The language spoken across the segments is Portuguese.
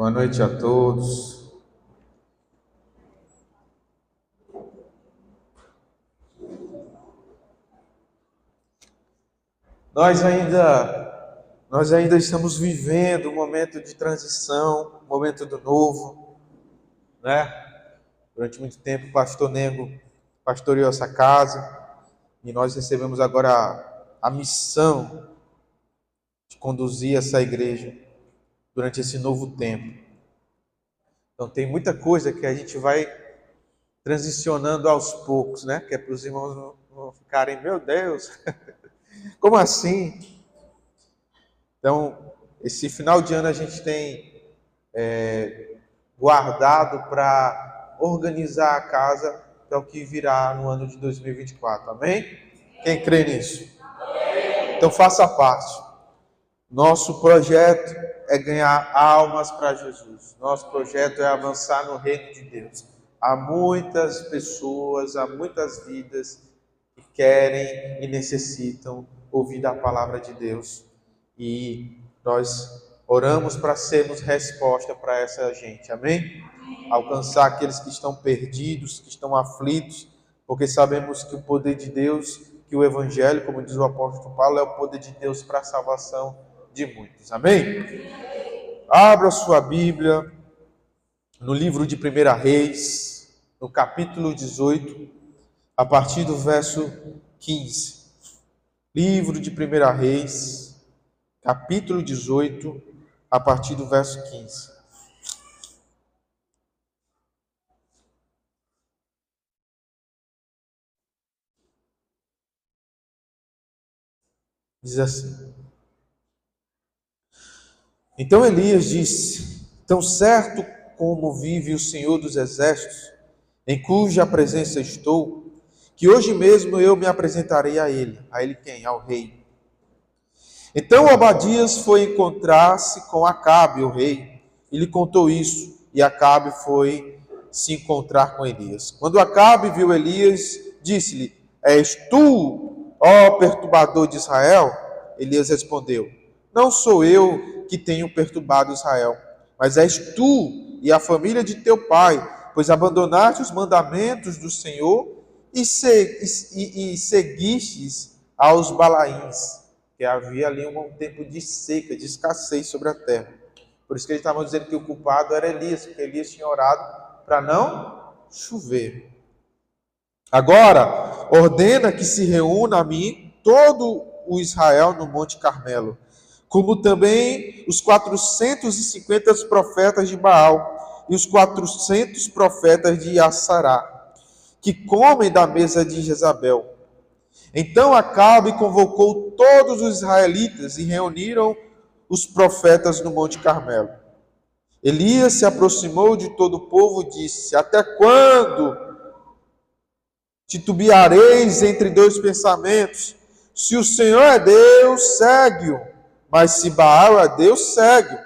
Boa noite a todos. Nós ainda nós ainda estamos vivendo um momento de transição, um momento do novo, né? Durante muito tempo o pastor Nego pastoreou essa casa e nós recebemos agora a, a missão de conduzir essa igreja durante esse novo tempo. Então tem muita coisa que a gente vai transicionando aos poucos, né? Que é para os irmãos não ficarem, meu Deus, como assim? Então, esse final de ano a gente tem é, guardado para organizar a casa para o que virá no ano de 2024. Amém? Quem crê nisso? Então faça parte. Nosso projeto é ganhar almas para Jesus. Nosso projeto é avançar no reino de Deus. Há muitas pessoas, há muitas vidas que querem e necessitam ouvir a palavra de Deus. E nós oramos para sermos resposta para essa gente. Amém? Alcançar aqueles que estão perdidos, que estão aflitos, porque sabemos que o poder de Deus, que o evangelho, como diz o apóstolo Paulo, é o poder de Deus para a salvação de muitos. Amém? Abra sua Bíblia no livro de 1 Reis, no capítulo 18, a partir do verso 15. Livro de 1 Reis, capítulo 18, a partir do verso 15. Diz assim: então Elias disse: Tão certo como vive o Senhor dos Exércitos, em cuja presença estou, que hoje mesmo eu me apresentarei a ele. A ele quem? Ao rei. Então Abadias foi encontrar-se com Acabe, o rei, e lhe contou isso, e Acabe foi se encontrar com Elias. Quando Acabe viu Elias, disse-lhe: És tu, ó perturbador de Israel? Elias respondeu: Não sou eu que tenho perturbado Israel, mas és tu e a família de teu pai, pois abandonaste os mandamentos do Senhor e, se, e, e seguistes aos balaíns, que havia ali um tempo de seca, de escassez sobre a terra. Por isso que eles estavam dizendo que o culpado era Elias, porque Elias tinha orado para não chover. Agora, ordena que se reúna a mim todo o Israel no Monte Carmelo como também os 450 profetas de Baal e os 400 profetas de Assará, que comem da mesa de Jezabel. Então Acabe convocou todos os israelitas e reuniram os profetas no Monte Carmelo. Elias se aproximou de todo o povo e disse: Até quando titubeareis entre dois pensamentos? Se o Senhor é Deus, segue-o mas se Baal é Deus, segue.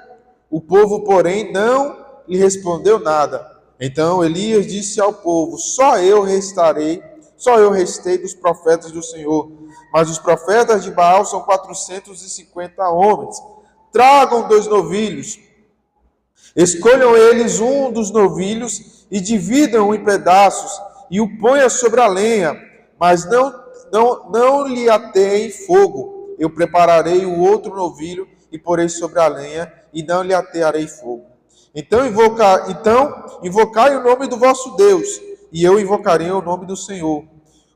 O povo, porém, não lhe respondeu nada. Então Elias disse ao povo: Só eu restarei, só eu restei dos profetas do Senhor. Mas os profetas de Baal são 450 homens. Tragam dois novilhos. Escolham eles um dos novilhos e dividam em pedaços e o ponha sobre a lenha, mas não, não, não lhe ateiem fogo eu prepararei o outro novilho e porei sobre a lenha, e não lhe atearei fogo. Então, invocar, então invocai o nome do vosso Deus, e eu invocarei o nome do Senhor.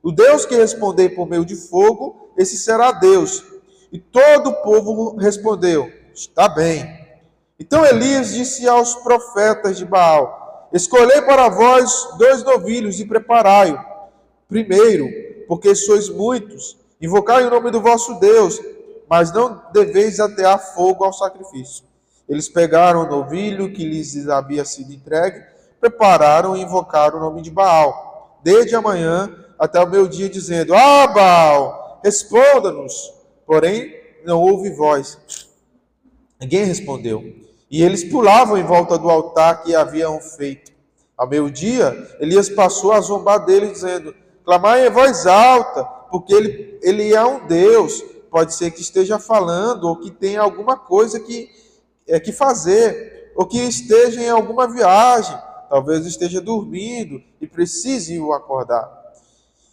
O Deus que responder por meio de fogo, esse será Deus. E todo o povo respondeu: Está bem. Então Elias disse aos profetas de Baal: Escolhei para vós dois novilhos e preparai-o. Primeiro, porque sois muitos, Invocai o nome do vosso Deus, mas não deveis atear fogo ao sacrifício. Eles pegaram o novilho que lhes havia sido entregue, prepararam e invocaram o nome de Baal, desde a manhã até o meu dia, dizendo: Ah, Baal, responda-nos. Porém, não houve voz. Ninguém respondeu. E eles pulavam em volta do altar que haviam feito. Ao meio-dia, Elias passou a zombar dele, dizendo: Clamai em voz alta porque ele, ele é um Deus. Pode ser que esteja falando ou que tenha alguma coisa que, é, que fazer. ou que esteja em alguma viagem, talvez esteja dormindo e precise o acordar.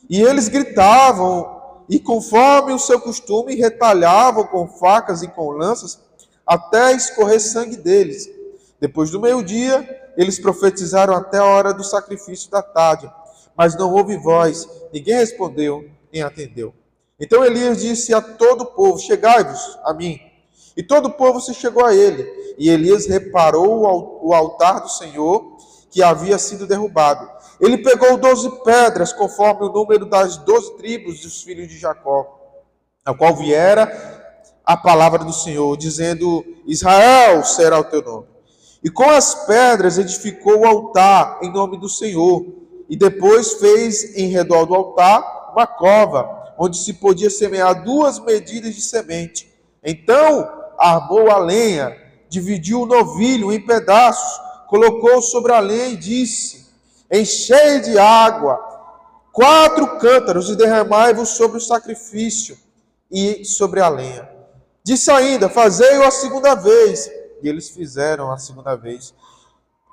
E eles gritavam, e conforme o seu costume, retalhavam com facas e com lanças, até escorrer sangue deles. Depois do meio-dia, eles profetizaram até a hora do sacrifício da tarde, mas não houve voz, ninguém respondeu nem atendeu. Então Elias disse a todo o povo: Chegai-vos a mim. E todo o povo se chegou a ele. E Elias reparou o altar do Senhor que havia sido derrubado. Ele pegou doze pedras, conforme o número das doze tribos dos filhos de Jacó, a qual viera a palavra do Senhor, dizendo: Israel será o teu nome. E com as pedras edificou o altar em nome do Senhor. E depois fez em redor do altar uma cova, onde se podia semear duas medidas de semente. Então armou a lenha, dividiu o novilho em pedaços, colocou sobre a lenha e disse: Enchei de água quatro cântaros e derramai-vos sobre o sacrifício e sobre a lenha. Disse ainda: Fazei-o a segunda vez. E eles fizeram a segunda vez.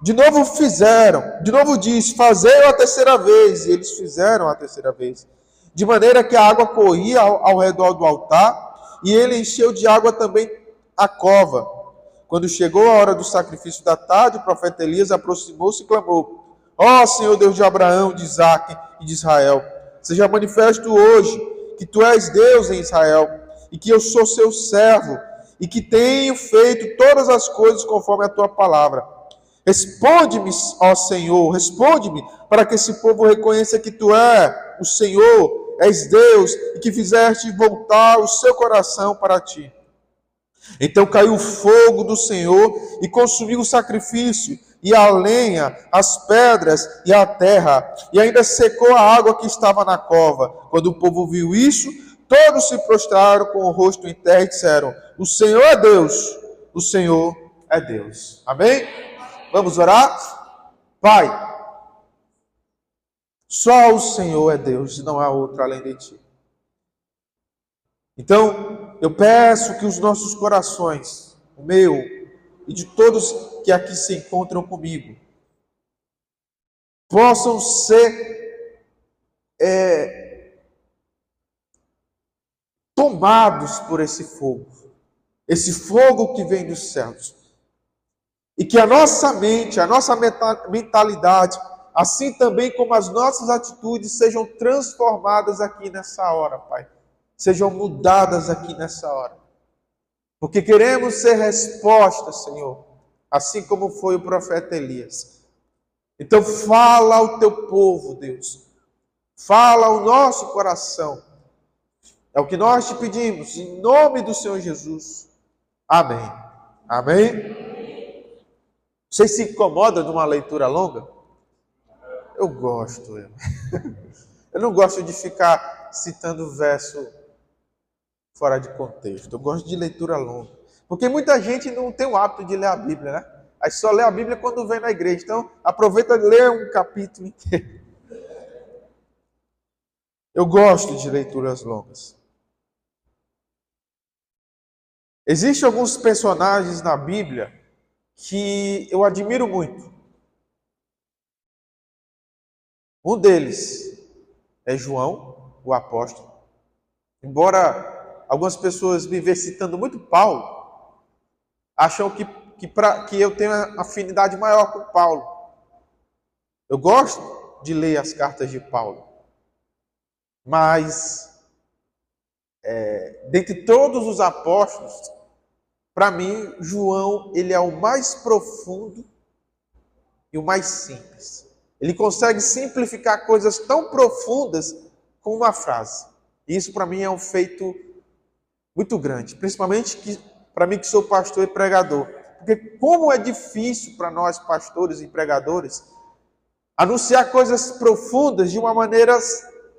De novo fizeram. De novo disse: Fazei-o a terceira vez. E eles fizeram a terceira vez. De maneira que a água corria ao, ao redor do altar. E ele encheu de água também a cova. Quando chegou a hora do sacrifício da tarde, o profeta Elias aproximou-se e clamou: Ó oh, Senhor Deus de Abraão, de Isaac e de Israel, seja manifesto hoje que tu és Deus em Israel e que eu sou seu servo, e que tenho feito todas as coisas conforme a tua palavra. Responde-me, ó Senhor, responde-me, para que esse povo reconheça que tu é o Senhor, és Deus, e que fizeste voltar o seu coração para ti. Então caiu o fogo do Senhor e consumiu o sacrifício, e a lenha, as pedras e a terra, e ainda secou a água que estava na cova. Quando o povo viu isso, Todos se prostraram com o rosto em terra e disseram: O Senhor é Deus, o Senhor é Deus. Amém? Vamos orar? Pai, só o Senhor é Deus e não há outro além de ti. Então, eu peço que os nossos corações, o meu e de todos que aqui se encontram comigo, possam ser é, tomados por esse fogo, esse fogo que vem dos céus. E que a nossa mente, a nossa mentalidade, assim também como as nossas atitudes, sejam transformadas aqui nessa hora, Pai. Sejam mudadas aqui nessa hora. Porque queremos ser resposta, Senhor, assim como foi o profeta Elias. Então, fala ao teu povo, Deus. Fala ao nosso coração é o que nós te pedimos, em nome do Senhor Jesus. Amém. Amém? Você se incomoda de uma leitura longa? Eu gosto. Eu, eu não gosto de ficar citando verso fora de contexto. Eu gosto de leitura longa. Porque muita gente não tem o hábito de ler a Bíblia, né? Aí só lê a Bíblia quando vem na igreja. Então, aproveita e lê um capítulo inteiro. Eu gosto de leituras longas. Existem alguns personagens na Bíblia que eu admiro muito. Um deles é João, o apóstolo. Embora algumas pessoas me vejam citando muito Paulo, acham que, que, pra, que eu tenho afinidade maior com Paulo. Eu gosto de ler as cartas de Paulo, mas é, dentre todos os apóstolos, para mim, João, ele é o mais profundo e o mais simples. Ele consegue simplificar coisas tão profundas com uma frase. E isso para mim é um feito muito grande, principalmente para mim que sou pastor e pregador. Porque como é difícil para nós pastores e pregadores anunciar coisas profundas de uma maneira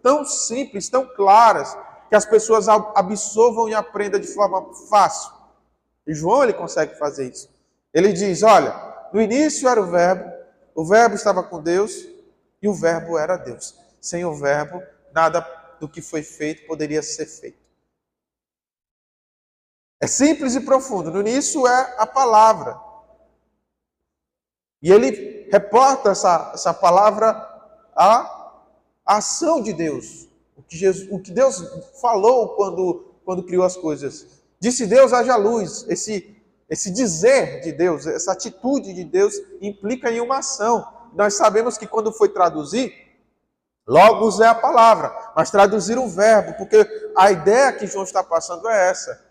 tão simples, tão claras, que as pessoas absorvam e aprendam de forma fácil. E João ele consegue fazer isso. Ele diz: olha, no início era o Verbo, o Verbo estava com Deus e o Verbo era Deus. Sem o Verbo, nada do que foi feito poderia ser feito. É simples e profundo. No início é a palavra. E ele reporta essa, essa palavra à ação de Deus. O que, Jesus, o que Deus falou quando, quando criou as coisas. Disse Deus, haja luz. Esse, esse dizer de Deus, essa atitude de Deus implica em uma ação. Nós sabemos que quando foi traduzir, Logos é a palavra, mas traduzir o verbo, porque a ideia que João está passando é essa.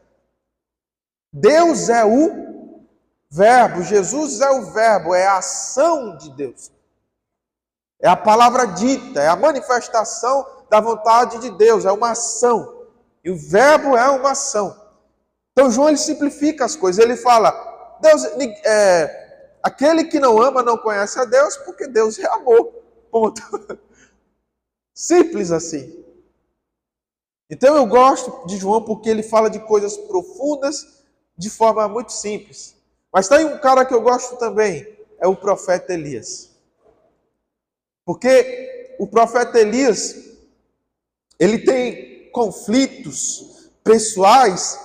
Deus é o verbo, Jesus é o verbo, é a ação de Deus. É a palavra dita, é a manifestação da vontade de Deus, é uma ação. E o verbo é uma ação. Então João ele simplifica as coisas, ele fala: Deus, é, aquele que não ama não conhece a Deus, porque Deus é amor. Ponto. Simples assim. Então eu gosto de João porque ele fala de coisas profundas de forma muito simples. Mas tem um cara que eu gosto também, é o profeta Elias. Porque o profeta Elias, ele tem conflitos pessoais,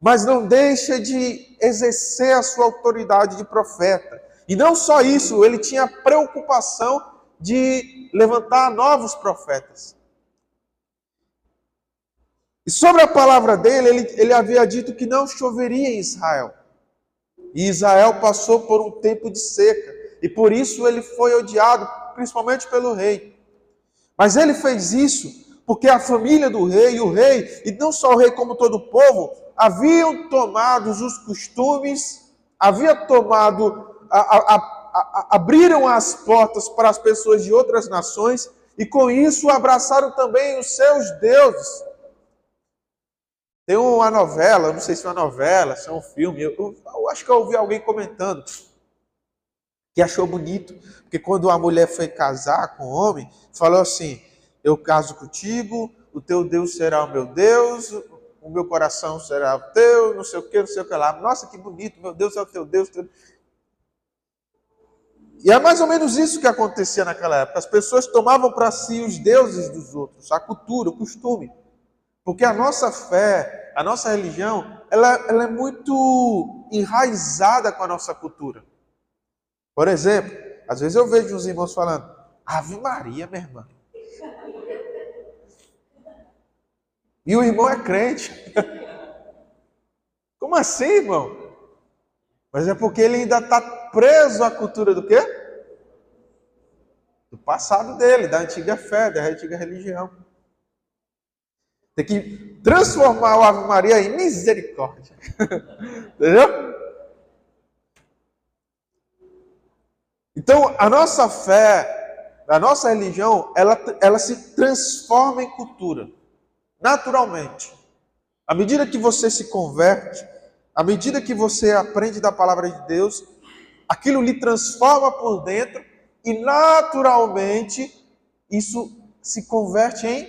mas não deixa de exercer a sua autoridade de profeta. E não só isso, ele tinha preocupação de levantar novos profetas. E sobre a palavra dele, ele, ele havia dito que não choveria em Israel. E Israel passou por um tempo de seca. E por isso ele foi odiado, principalmente pelo rei. Mas ele fez isso porque a família do rei, o rei, e não só o rei como todo o povo, haviam tomado os costumes, havia tomado a, a, abriram as portas para as pessoas de outras nações e com isso abraçaram também os seus deuses. Tem uma novela, não sei se é uma novela, se é um filme, eu, eu, eu acho que eu ouvi alguém comentando que achou bonito, porque quando a mulher foi casar com o homem, falou assim: Eu caso contigo, o teu Deus será o meu Deus, o meu coração será teu, não sei o que, não sei o que lá. Nossa, que bonito, meu Deus é o teu Deus. E é mais ou menos isso que acontecia naquela época. As pessoas tomavam para si os deuses dos outros, a cultura, o costume. Porque a nossa fé, a nossa religião, ela, ela é muito enraizada com a nossa cultura. Por exemplo, às vezes eu vejo uns irmãos falando, Ave Maria, minha irmã. E o irmão é crente. Como assim, irmão? Mas é porque ele ainda está preso à cultura do quê? Do passado dele, da antiga fé, da antiga religião. Tem que transformar o Ave Maria em misericórdia. Entendeu? Então, a nossa fé, a nossa religião, ela, ela se transforma em cultura, naturalmente. À medida que você se converte, à medida que você aprende da palavra de Deus, aquilo lhe transforma por dentro e naturalmente isso se converte em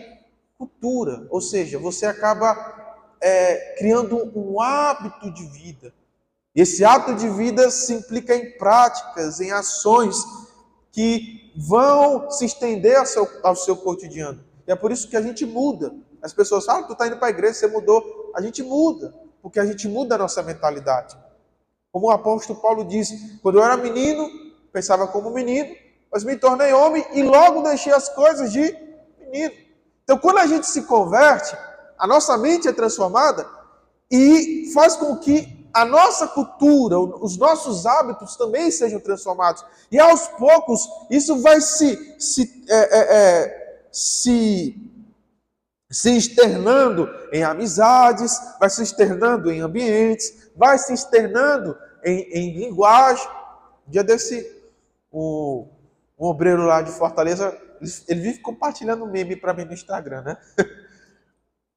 cultura. Ou seja, você acaba é, criando um hábito de vida. E esse hábito de vida se implica em práticas, em ações que vão se estender ao seu, ao seu cotidiano. E é por isso que a gente muda. As pessoas falam, ah, tu está indo para a igreja, você mudou. A gente muda porque a gente muda a nossa mentalidade. Como o apóstolo Paulo disse, quando eu era menino, pensava como menino, mas me tornei homem e logo deixei as coisas de menino. Então, quando a gente se converte, a nossa mente é transformada e faz com que a nossa cultura, os nossos hábitos também sejam transformados. E aos poucos, isso vai se, se, é, é, é, se se externando em amizades, vai se externando em ambientes, vai se externando em, em linguagem. dia desse, o, um obreiro lá de Fortaleza, ele, ele vive compartilhando meme para mim no Instagram, né?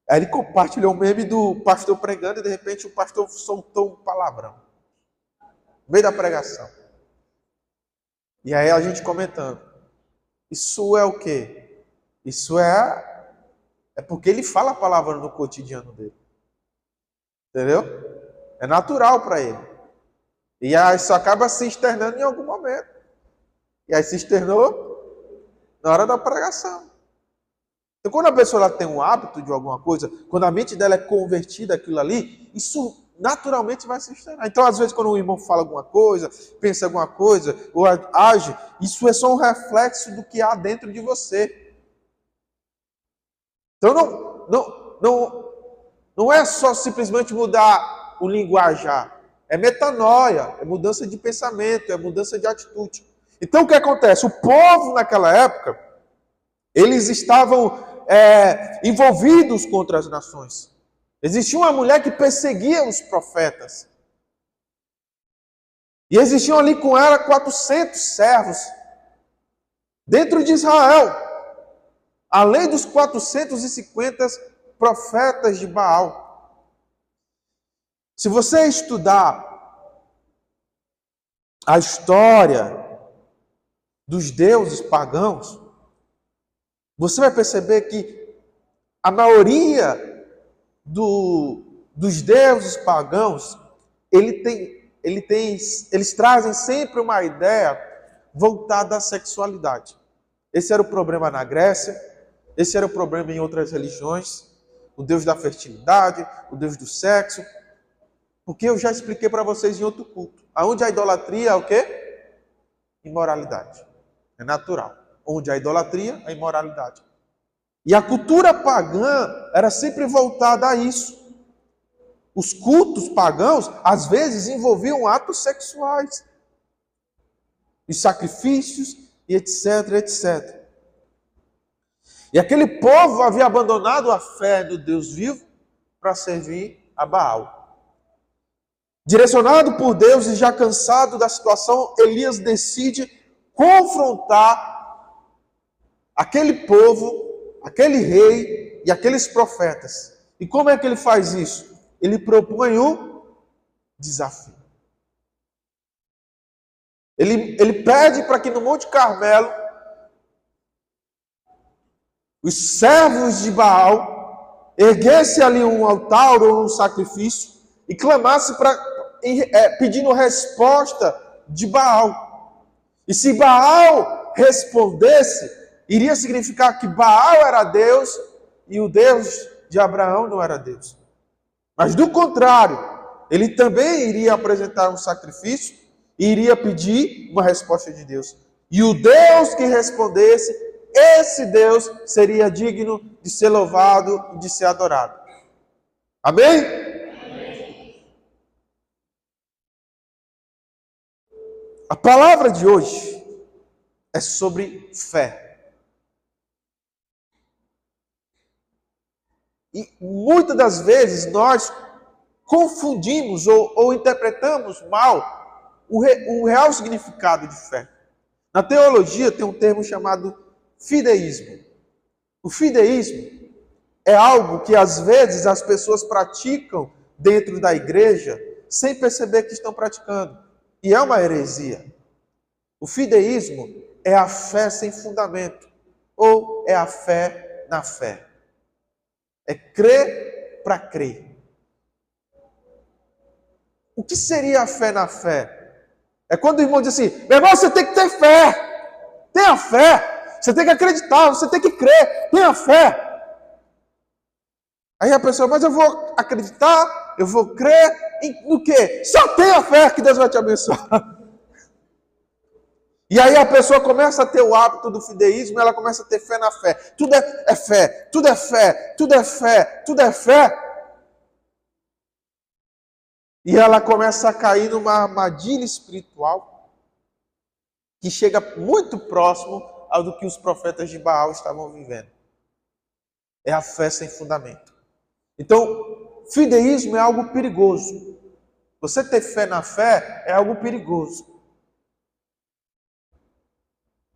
Aí ele compartilhou o meme do pastor pregando e de repente o pastor soltou um palavrão. No meio da pregação. E aí a gente comentando. Isso é o quê? Isso é é porque ele fala a palavra no cotidiano dele. Entendeu? É natural para ele. E aí isso acaba se externando em algum momento. E aí se externou na hora da pregação. Então, quando a pessoa tem um hábito de alguma coisa, quando a mente dela é convertida aquilo ali, isso naturalmente vai se externar. Então, às vezes, quando o irmão fala alguma coisa, pensa alguma coisa, ou age, isso é só um reflexo do que há dentro de você. Então, não, não, não, não é só simplesmente mudar o linguajar. É metanoia, é mudança de pensamento, é mudança de atitude. Então, o que acontece? O povo, naquela época, eles estavam é, envolvidos contra as nações. Existia uma mulher que perseguia os profetas. E existiam ali com ela 400 servos dentro de Israel, além dos 450 profetas de Baal. Se você estudar a história dos deuses pagãos, você vai perceber que a maioria do, dos deuses pagãos, ele tem, ele tem, eles trazem sempre uma ideia voltada à sexualidade. Esse era o problema na Grécia, esse era o problema em outras religiões, o deus da fertilidade, o deus do sexo, porque eu já expliquei para vocês em outro culto. Aonde a idolatria é o quê? Imoralidade. É natural. Onde a idolatria, a imoralidade. E a cultura pagã era sempre voltada a isso. Os cultos pagãos, às vezes, envolviam atos sexuais, e sacrifícios, e etc, etc. E aquele povo havia abandonado a fé no Deus vivo para servir a Baal. Direcionado por Deus e já cansado da situação, Elias decide confrontar aquele povo aquele rei e aqueles profetas. E como é que ele faz isso? Ele propõe um desafio. Ele, ele pede para que no Monte Carmelo os servos de Baal erguessem ali um altar ou um sacrifício e clamasse para é, pedindo resposta de Baal. E se Baal respondesse, iria significar que Baal era Deus e o Deus de Abraão não era Deus. Mas do contrário, ele também iria apresentar um sacrifício e iria pedir uma resposta de Deus. E o Deus que respondesse, esse Deus seria digno de ser louvado e de ser adorado. Amém? Amém? A palavra de hoje é sobre fé. E muitas das vezes nós confundimos ou, ou interpretamos mal o, re, o real significado de fé. Na teologia tem um termo chamado fideísmo. O fideísmo é algo que às vezes as pessoas praticam dentro da igreja sem perceber que estão praticando. E é uma heresia. O fideísmo é a fé sem fundamento, ou é a fé na fé. É crer para crer. O que seria a fé na fé? É quando o irmão diz assim: meu irmão, você tem que ter fé. Tenha fé. Você tem que acreditar, você tem que crer. Tenha fé. Aí a pessoa, mas eu vou acreditar, eu vou crer em, no quê? Só tenha fé que Deus vai te abençoar. E aí a pessoa começa a ter o hábito do fideísmo, ela começa a ter fé na fé. Tudo é, é fé, tudo é fé, tudo é fé, tudo é fé. E ela começa a cair numa armadilha espiritual que chega muito próximo ao do que os profetas de Baal estavam vivendo. É a fé sem fundamento. Então, fideísmo é algo perigoso. Você ter fé na fé é algo perigoso.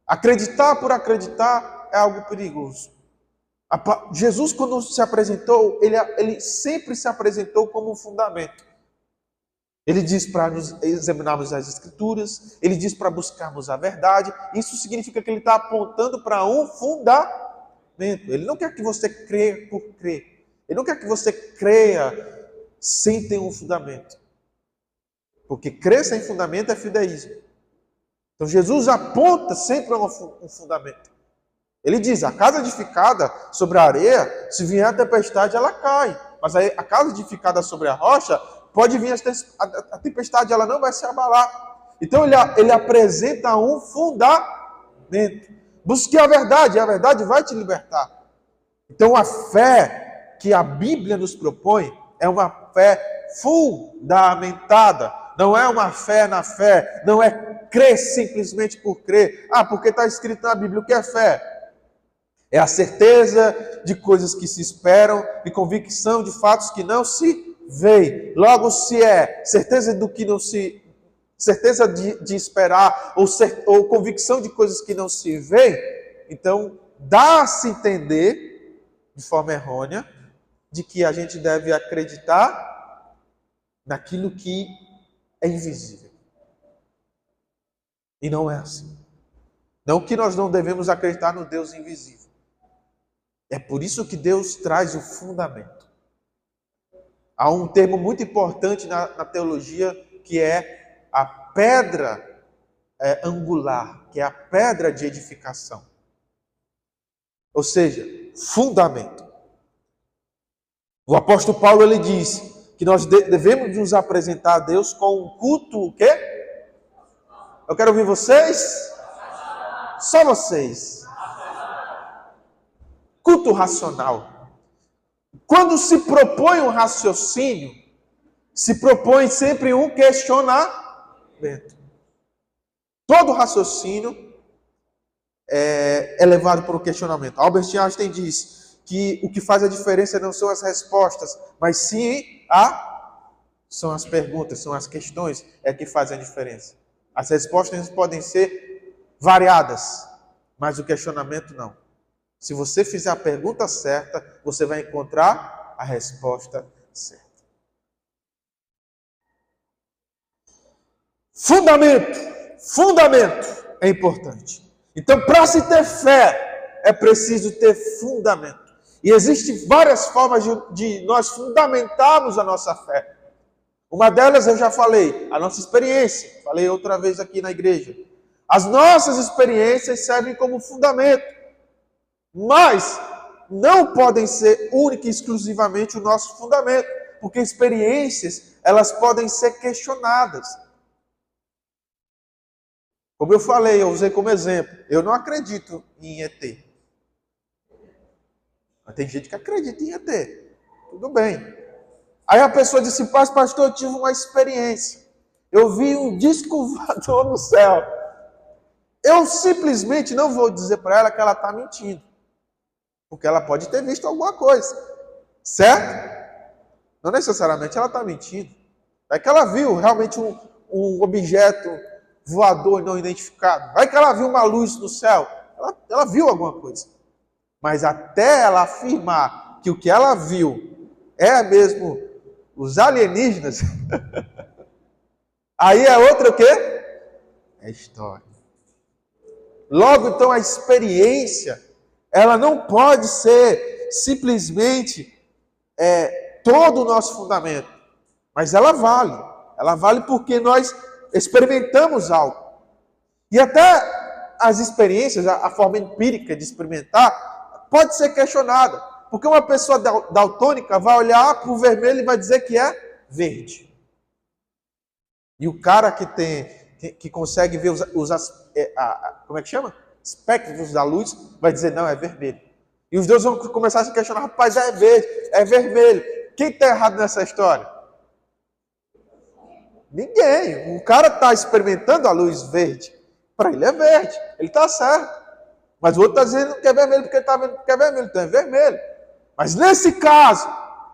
Acreditar por acreditar é algo perigoso. Jesus, quando se apresentou, ele, ele sempre se apresentou como um fundamento. Ele diz para nos examinarmos as Escrituras, ele diz para buscarmos a verdade. Isso significa que ele está apontando para um fundamento. Ele não quer que você creia por crer. Ele não quer que você creia sem ter um fundamento. Porque crer sem fundamento é fideísmo. Então Jesus aponta sempre um fundamento. Ele diz: a casa edificada sobre a areia, se vier a tempestade, ela cai. Mas a casa edificada sobre a rocha pode vir a tempestade, ela não vai se abalar. Então ele, ele apresenta um fundamento. Busque a verdade, a verdade vai te libertar. Então a fé que a Bíblia nos propõe é uma fé fundamentada. Não é uma fé na fé, não é crer simplesmente por crer. Ah, porque está escrito na Bíblia o que é fé? É a certeza de coisas que se esperam e convicção de fatos que não se veem. Logo, se é certeza do que não se certeza de, de esperar ou, cer, ou convicção de coisas que não se veem, então dá-se entender de forma errônea de que a gente deve acreditar naquilo que é invisível. E não é assim. Não que nós não devemos acreditar no Deus invisível. É por isso que Deus traz o fundamento. Há um termo muito importante na, na teologia que é a pedra é, angular, que é a pedra de edificação. Ou seja, fundamento. O apóstolo Paulo ele diz que nós devemos nos apresentar a Deus com um culto o quê? Eu quero ouvir vocês. Só vocês culto racional. Quando se propõe um raciocínio, se propõe sempre um questionamento. Todo raciocínio é, é levado por um questionamento. Albert Einstein diz que o que faz a diferença não são as respostas, mas sim a são as perguntas, são as questões é que fazem a diferença. As respostas podem ser variadas, mas o questionamento não. Se você fizer a pergunta certa, você vai encontrar a resposta certa. Fundamento, fundamento é importante. Então, para se ter fé, é preciso ter fundamento. E existem várias formas de, de nós fundamentarmos a nossa fé. Uma delas eu já falei, a nossa experiência. Falei outra vez aqui na igreja. As nossas experiências servem como fundamento mas não podem ser única e exclusivamente o nosso fundamento, porque experiências, elas podem ser questionadas. Como eu falei, eu usei como exemplo, eu não acredito em ET. Mas tem gente que acredita em ET. Tudo bem. Aí a pessoa disse, pastor, eu tive uma experiência. Eu vi um disco voador no céu. Eu simplesmente não vou dizer para ela que ela está mentindo. Porque ela pode ter visto alguma coisa. Certo? Não necessariamente ela está mentindo. É que ela viu realmente um, um, objeto voador não identificado. Vai que ela viu uma luz no céu. Ela, ela viu alguma coisa. Mas até ela afirmar que o que ela viu é mesmo os alienígenas, aí é outra o quê? É história. Logo, então, a experiência ela não pode ser simplesmente é, todo o nosso fundamento, mas ela vale. Ela vale porque nós experimentamos algo. E até as experiências, a, a forma empírica de experimentar, pode ser questionada. Porque uma pessoa daltônica vai olhar para o vermelho e vai dizer que é verde. E o cara que tem que, consegue ver os, os é, a, a, como é que chama? Espectros da luz, vai dizer, não, é vermelho. E os dois vão começar a se questionar, rapaz, é verde, é vermelho. Quem está errado nessa história? Ninguém. O cara está experimentando a luz verde. Para ele é verde. Ele está certo. Mas o outro está dizendo que é vermelho porque está vendo que é vermelho. Então é vermelho. Mas nesse caso,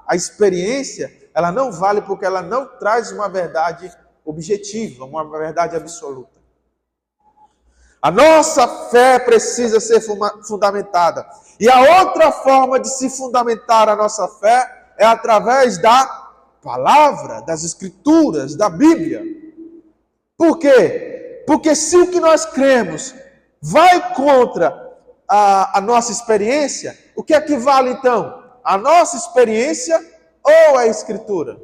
a experiência, ela não vale porque ela não traz uma verdade objetiva, uma verdade absoluta. A nossa fé precisa ser fundamentada. E a outra forma de se fundamentar a nossa fé é através da palavra, das escrituras, da Bíblia. Por quê? Porque se o que nós cremos vai contra a, a nossa experiência, o que é que vale então? A nossa experiência ou a escritura?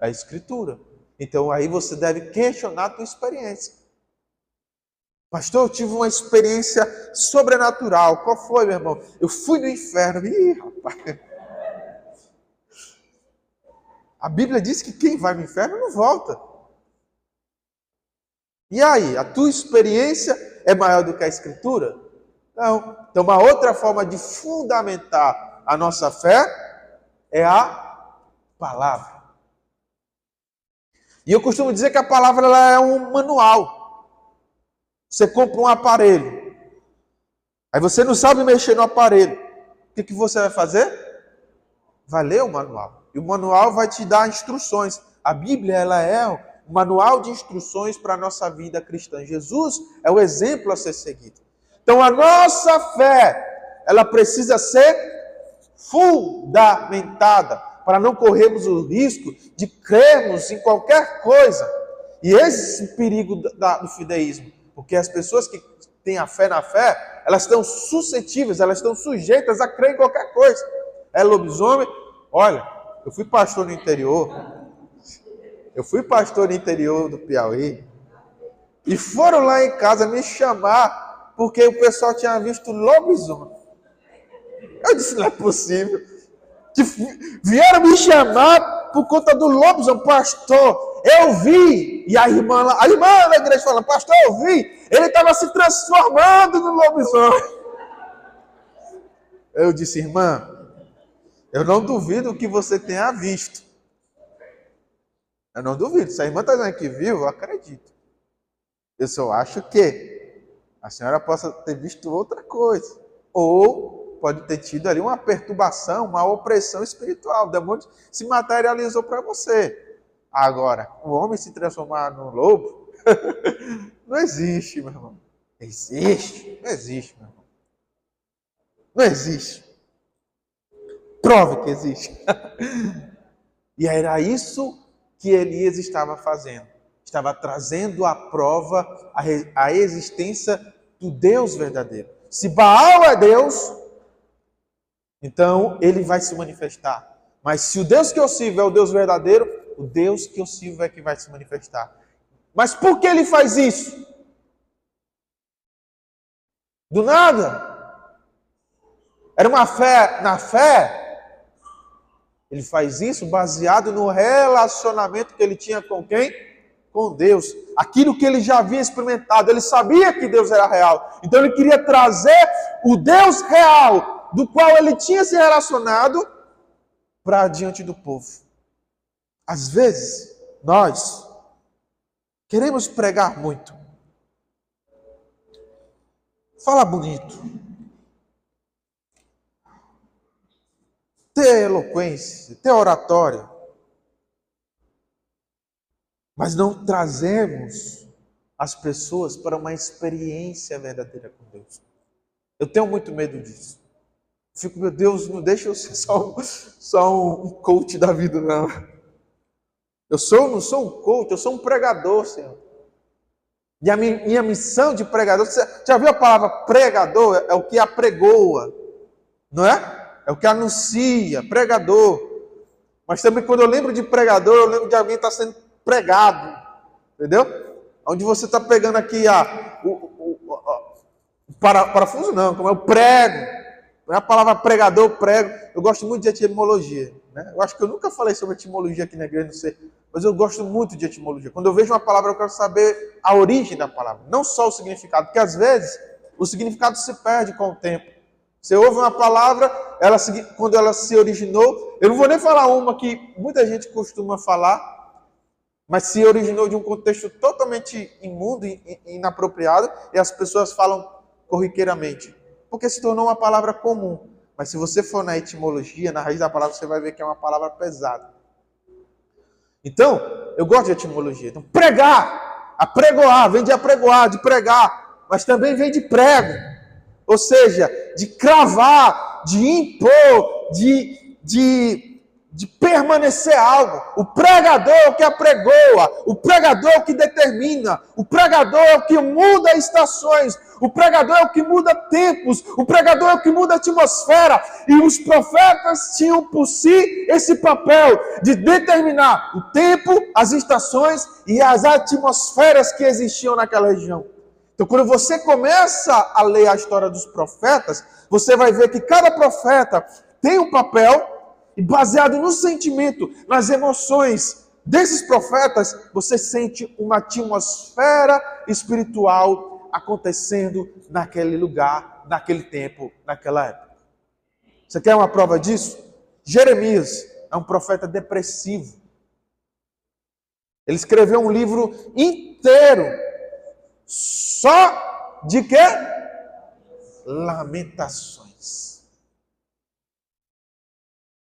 A escritura. Então aí você deve questionar a tua experiência. Pastor, eu tive uma experiência sobrenatural. Qual foi, meu irmão? Eu fui no inferno. Ih, rapaz. A Bíblia diz que quem vai no inferno não volta. E aí, a tua experiência é maior do que a Escritura? Não. Então, uma outra forma de fundamentar a nossa fé é a palavra. E eu costumo dizer que a palavra ela é um manual. Você compra um aparelho, aí você não sabe mexer no aparelho. O que, que você vai fazer? Vai ler o manual. E o manual vai te dar instruções. A Bíblia ela é um manual de instruções para a nossa vida cristã. Jesus é o exemplo a ser seguido. Então a nossa fé, ela precisa ser fundamentada para não corrermos o risco de crermos em qualquer coisa. E esse é o perigo do fideísmo, porque as pessoas que têm a fé na fé, elas estão suscetíveis, elas estão sujeitas a crer em qualquer coisa. É lobisomem? Olha, eu fui pastor no interior, eu fui pastor no interior do Piauí, e foram lá em casa me chamar, porque o pessoal tinha visto lobisomem. Eu disse, não é possível vieram me chamar por conta do lobisomem, pastor. Eu vi. E a irmã, a irmã da igreja falando, pastor, eu vi. Ele estava se transformando no lobisomem. Eu disse, irmã, eu não duvido que você tenha visto. Eu não duvido. Se a irmã está dizendo que viu, eu acredito. Eu só acho que a senhora possa ter visto outra coisa. Ou pode ter tido ali uma perturbação, uma opressão espiritual. O demônio se materializou para você. Agora, o homem se transformar num lobo, não existe, meu irmão. Existe? Não existe, meu irmão. Não existe. Prove que existe. e era isso que Elias estava fazendo. Estava trazendo à prova a existência do Deus verdadeiro. Se Baal é Deus, então ele vai se manifestar. Mas se o Deus que eu sirvo é o Deus verdadeiro, o Deus que eu sirvo é que vai se manifestar. Mas por que ele faz isso? Do nada. Era uma fé na fé. Ele faz isso baseado no relacionamento que ele tinha com quem? Com Deus. Aquilo que ele já havia experimentado. Ele sabia que Deus era real. Então ele queria trazer o Deus real do qual ele tinha se relacionado para diante do povo. Às vezes, nós queremos pregar muito. Fala bonito. Ter eloquência, ter oratória. Mas não trazemos as pessoas para uma experiência verdadeira com Deus. Eu tenho muito medo disso. Fico, meu Deus, não deixa eu ser só, só um coach da vida, não. Eu sou, não sou um coach, eu sou um pregador, Senhor. E a minha, minha missão de pregador, você já viu a palavra pregador? É o que apregoa, não é? É o que anuncia, pregador. Mas também quando eu lembro de pregador, eu lembro de alguém estar tá sendo pregado, entendeu? Onde você está pegando aqui a, o, o, o, o parafuso, não, como é o prego. Não é a palavra pregador, prego. Eu gosto muito de etimologia. Né? Eu acho que eu nunca falei sobre etimologia aqui na igreja, não sei. Mas eu gosto muito de etimologia. Quando eu vejo uma palavra, eu quero saber a origem da palavra. Não só o significado. Porque às vezes o significado se perde com o tempo. Você ouve uma palavra, ela, quando ela se originou, eu não vou nem falar uma que muita gente costuma falar, mas se originou de um contexto totalmente imundo e inapropriado, e as pessoas falam corriqueiramente porque se tornou uma palavra comum. Mas se você for na etimologia, na raiz da palavra, você vai ver que é uma palavra pesada. Então, eu gosto de etimologia. Então, pregar, apregoar, vem de apregoar, de pregar, mas também vem de prego. Ou seja, de cravar, de impor, de, de de permanecer algo. O pregador é o que apregoa, o pregador é o que determina, o pregador é o que muda estações, o pregador é o que muda tempos, o pregador é o que muda atmosfera. E os profetas tinham por si esse papel de determinar o tempo, as estações e as atmosferas que existiam naquela região. Então, quando você começa a ler a história dos profetas, você vai ver que cada profeta tem um papel E baseado no sentimento, nas emoções desses profetas, você sente uma atmosfera espiritual acontecendo naquele lugar, naquele tempo, naquela época. Você quer uma prova disso? Jeremias é um profeta depressivo. Ele escreveu um livro inteiro só de quê? Lamentações.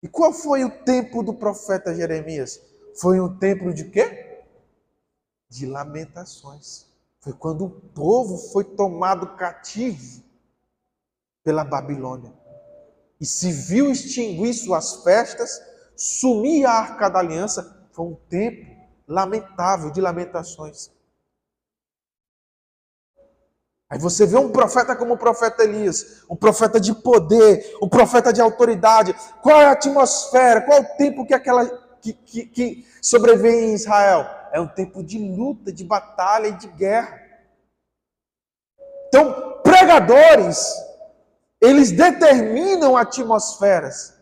E qual foi o tempo do profeta Jeremias? Foi um tempo de quê? De lamentações. Foi quando o povo foi tomado cativo pela Babilônia e se viu extinguir suas festas, sumir a arca da aliança, foi um tempo lamentável de lamentações. Aí você vê um profeta como o profeta Elias, um profeta de poder, um profeta de autoridade. Qual é a atmosfera? Qual é o tempo que aquela que, que, que sobreveio em Israel? É um tempo de luta, de batalha e de guerra. Então, pregadores eles determinam atmosferas,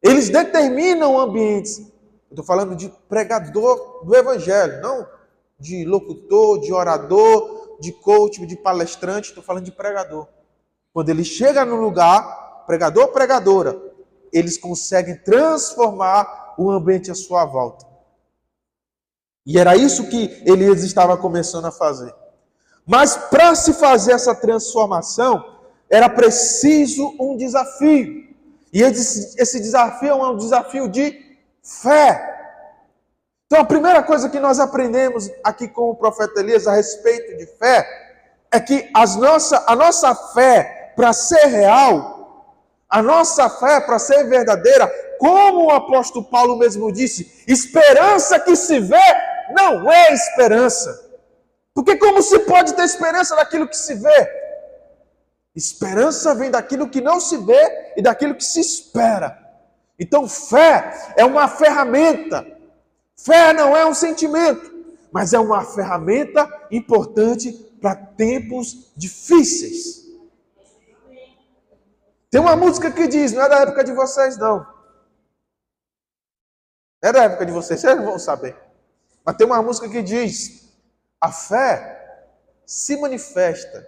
eles determinam ambientes. Estou falando de pregador do evangelho, não de locutor, de orador, de coach, de palestrante, estou falando de pregador. Quando ele chega no lugar, pregador, pregadora, eles conseguem transformar o ambiente à sua volta. E era isso que Elias estava começando a fazer. Mas para se fazer essa transformação, era preciso um desafio. E esse desafio é um desafio de fé. Então, a primeira coisa que nós aprendemos aqui com o profeta Elias a respeito de fé é que as nossa, a nossa fé, para ser real, a nossa fé, para ser verdadeira, como o apóstolo Paulo mesmo disse, esperança que se vê não é esperança. Porque como se pode ter esperança daquilo que se vê? Esperança vem daquilo que não se vê e daquilo que se espera. Então, fé é uma ferramenta. Fé não é um sentimento, mas é uma ferramenta importante para tempos difíceis. Tem uma música que diz, não é da época de vocês, não. É da época de vocês, vocês não vão saber. Mas tem uma música que diz: a fé se manifesta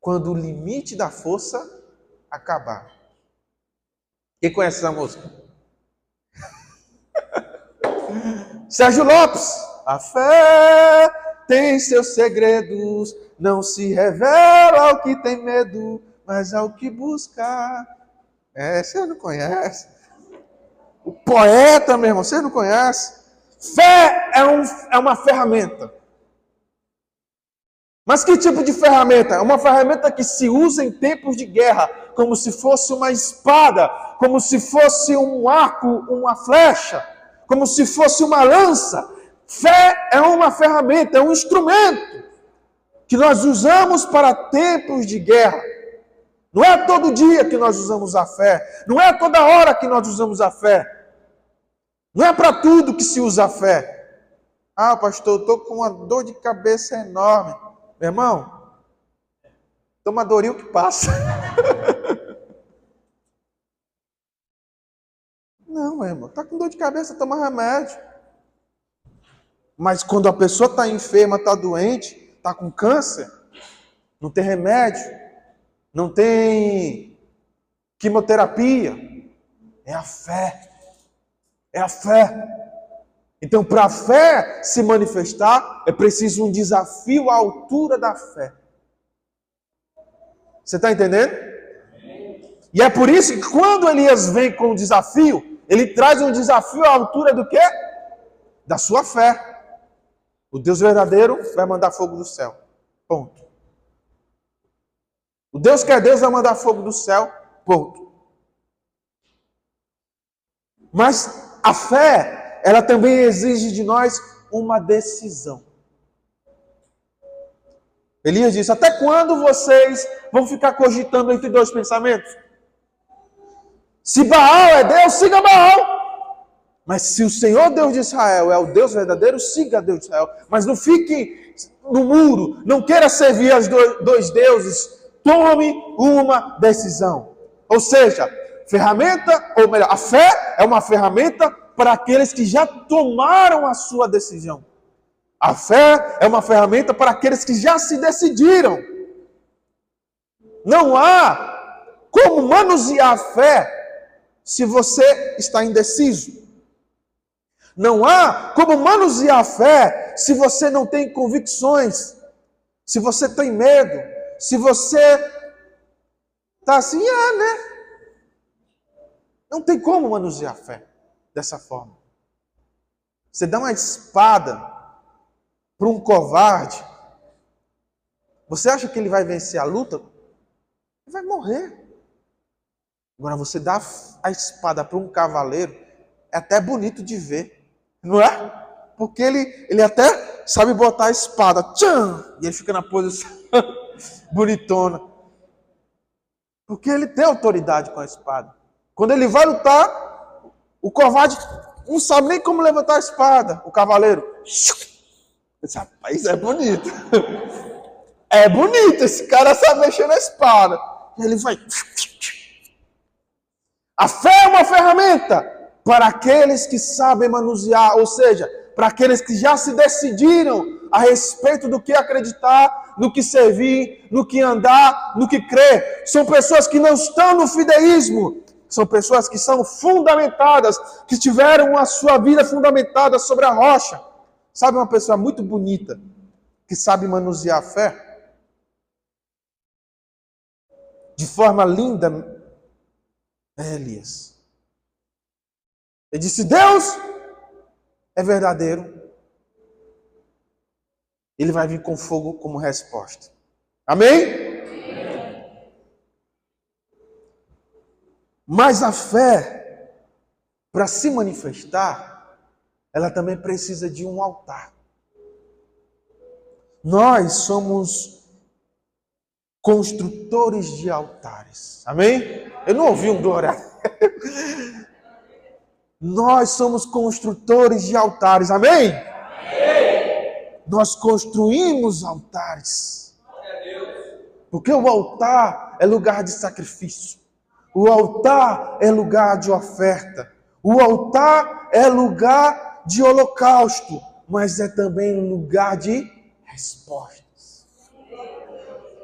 quando o limite da força acabar. Quem conhece essa música? Sérgio Lopes. A fé tem seus segredos, não se revela ao que tem medo, mas ao que busca. É, você não conhece. O poeta, meu irmão, você não conhece. Fé é, um, é uma ferramenta. Mas que tipo de ferramenta? É uma ferramenta que se usa em tempos de guerra, como se fosse uma espada, como se fosse um arco, uma flecha, como se fosse uma lança. Fé é uma ferramenta, é um instrumento que nós usamos para tempos de guerra. Não é todo dia que nós usamos a fé, não é toda hora que nós usamos a fé. Não é para tudo que se usa a fé. Ah, pastor, eu estou com uma dor de cabeça enorme. Meu irmão, toma Doril que passa. Não, meu irmão, tá com dor de cabeça, toma remédio. Mas quando a pessoa está enferma, está doente, está com câncer, não tem remédio, não tem quimioterapia, é a fé. É a fé. Então, para a fé se manifestar, é preciso um desafio à altura da fé. Você está entendendo? E é por isso que quando Elias vem com o desafio, ele traz um desafio à altura do quê? Da sua fé. O Deus verdadeiro vai mandar fogo do céu. Ponto. O Deus que é Deus vai mandar fogo do céu. Ponto. Mas a fé ela também exige de nós uma decisão. Elias disse: Até quando vocês vão ficar cogitando entre dois pensamentos? Se Baal é Deus, siga Baal. Mas se o Senhor Deus de Israel é o Deus verdadeiro, siga Deus de Israel. Mas não fique no muro, não queira servir aos dois deuses. Tome uma decisão. Ou seja, ferramenta, ou melhor, a fé é uma ferramenta para aqueles que já tomaram a sua decisão. A fé é uma ferramenta para aqueles que já se decidiram. Não há como manusear a fé se você está indeciso. Não há como manusear a fé se você não tem convicções, se você tem medo, se você está assim, ah, né? Não tem como manusear a fé dessa forma. Você dá uma espada para um covarde, você acha que ele vai vencer a luta? Ele vai morrer. Agora, você dá a espada para um cavaleiro, é até bonito de ver, não é? Porque ele, ele até sabe botar a espada, tchan, e ele fica na posição bonitona. Porque ele tem autoridade com a espada. Quando ele vai lutar, o covarde não sabe nem como levantar a espada. O cavaleiro. Esse rapaz é bonito. É bonito, esse cara sabe mexer na espada. E ele vai. A fé é uma ferramenta para aqueles que sabem manusear, ou seja, para aqueles que já se decidiram a respeito do que acreditar, no que servir, no que andar, no que crer. São pessoas que não estão no fideísmo, são pessoas que são fundamentadas, que tiveram a sua vida fundamentada sobre a rocha. Sabe uma pessoa muito bonita, que sabe manusear a fé? De forma linda, é Elias. Ele disse: Deus é verdadeiro. Ele vai vir com fogo como resposta. Amém? Mas a fé, para se manifestar, ela também precisa de um altar. Nós somos construtores de altares. Amém? Eu não ouvi um glória. Nós somos construtores de altares. Amém? Amém? Nós construímos altares. Porque o altar é lugar de sacrifício. O altar é lugar de oferta. O altar é lugar de holocausto, mas é também lugar de respostas.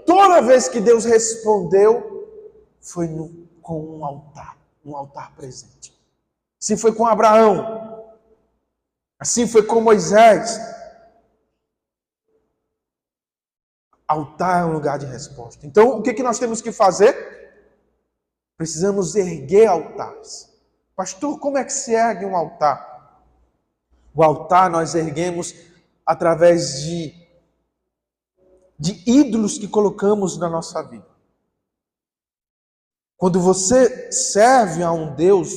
Toda vez que Deus respondeu, foi no, com um altar, um altar presente. Assim foi com Abraão, assim foi com Moisés. Altar é um lugar de resposta. Então, o que, que nós temos que fazer? Precisamos erguer altares. Pastor, como é que se ergue um altar? O altar nós erguemos através de, de ídolos que colocamos na nossa vida. Quando você serve a um Deus,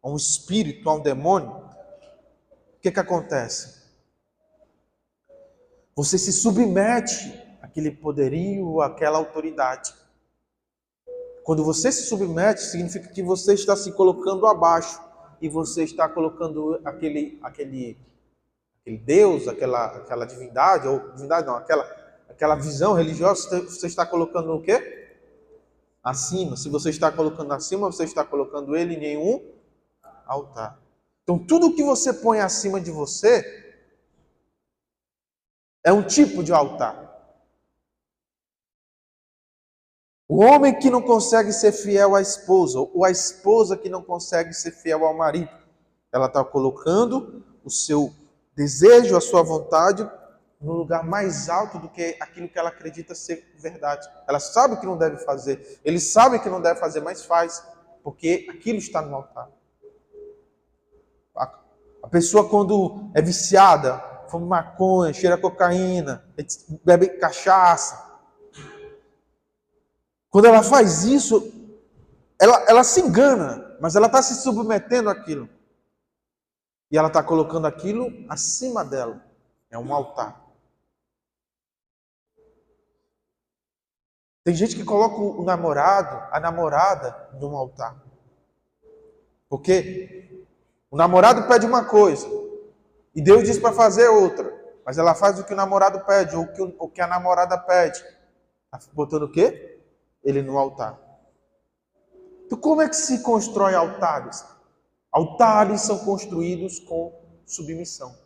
a um espírito, a um demônio, o que, que acontece? Você se submete àquele poderio, àquela autoridade. Quando você se submete, significa que você está se colocando abaixo e você está colocando aquele, aquele, aquele Deus, aquela, aquela divindade, ou divindade não, aquela, aquela visão religiosa, você está colocando o quê? Acima. Se você está colocando acima, você está colocando ele em nenhum altar. Então, tudo que você põe acima de você é um tipo de altar. O homem que não consegue ser fiel à esposa, ou a esposa que não consegue ser fiel ao marido, ela está colocando o seu desejo, a sua vontade no lugar mais alto do que aquilo que ela acredita ser verdade. Ela sabe que não deve fazer, ele sabe que não deve fazer, mas faz, porque aquilo está no altar. A pessoa, quando é viciada, fuma maconha, cheira cocaína, bebe cachaça, quando ela faz isso, ela, ela se engana, mas ela está se submetendo àquilo. E ela está colocando aquilo acima dela. É um altar. Tem gente que coloca o namorado, a namorada, num altar. Porque o namorado pede uma coisa e Deus diz para fazer outra, mas ela faz o que o namorado pede ou o que, o que a namorada pede. Está botando o quê? ele no altar. Então, como é que se constrói altares? Altares são construídos com submissão.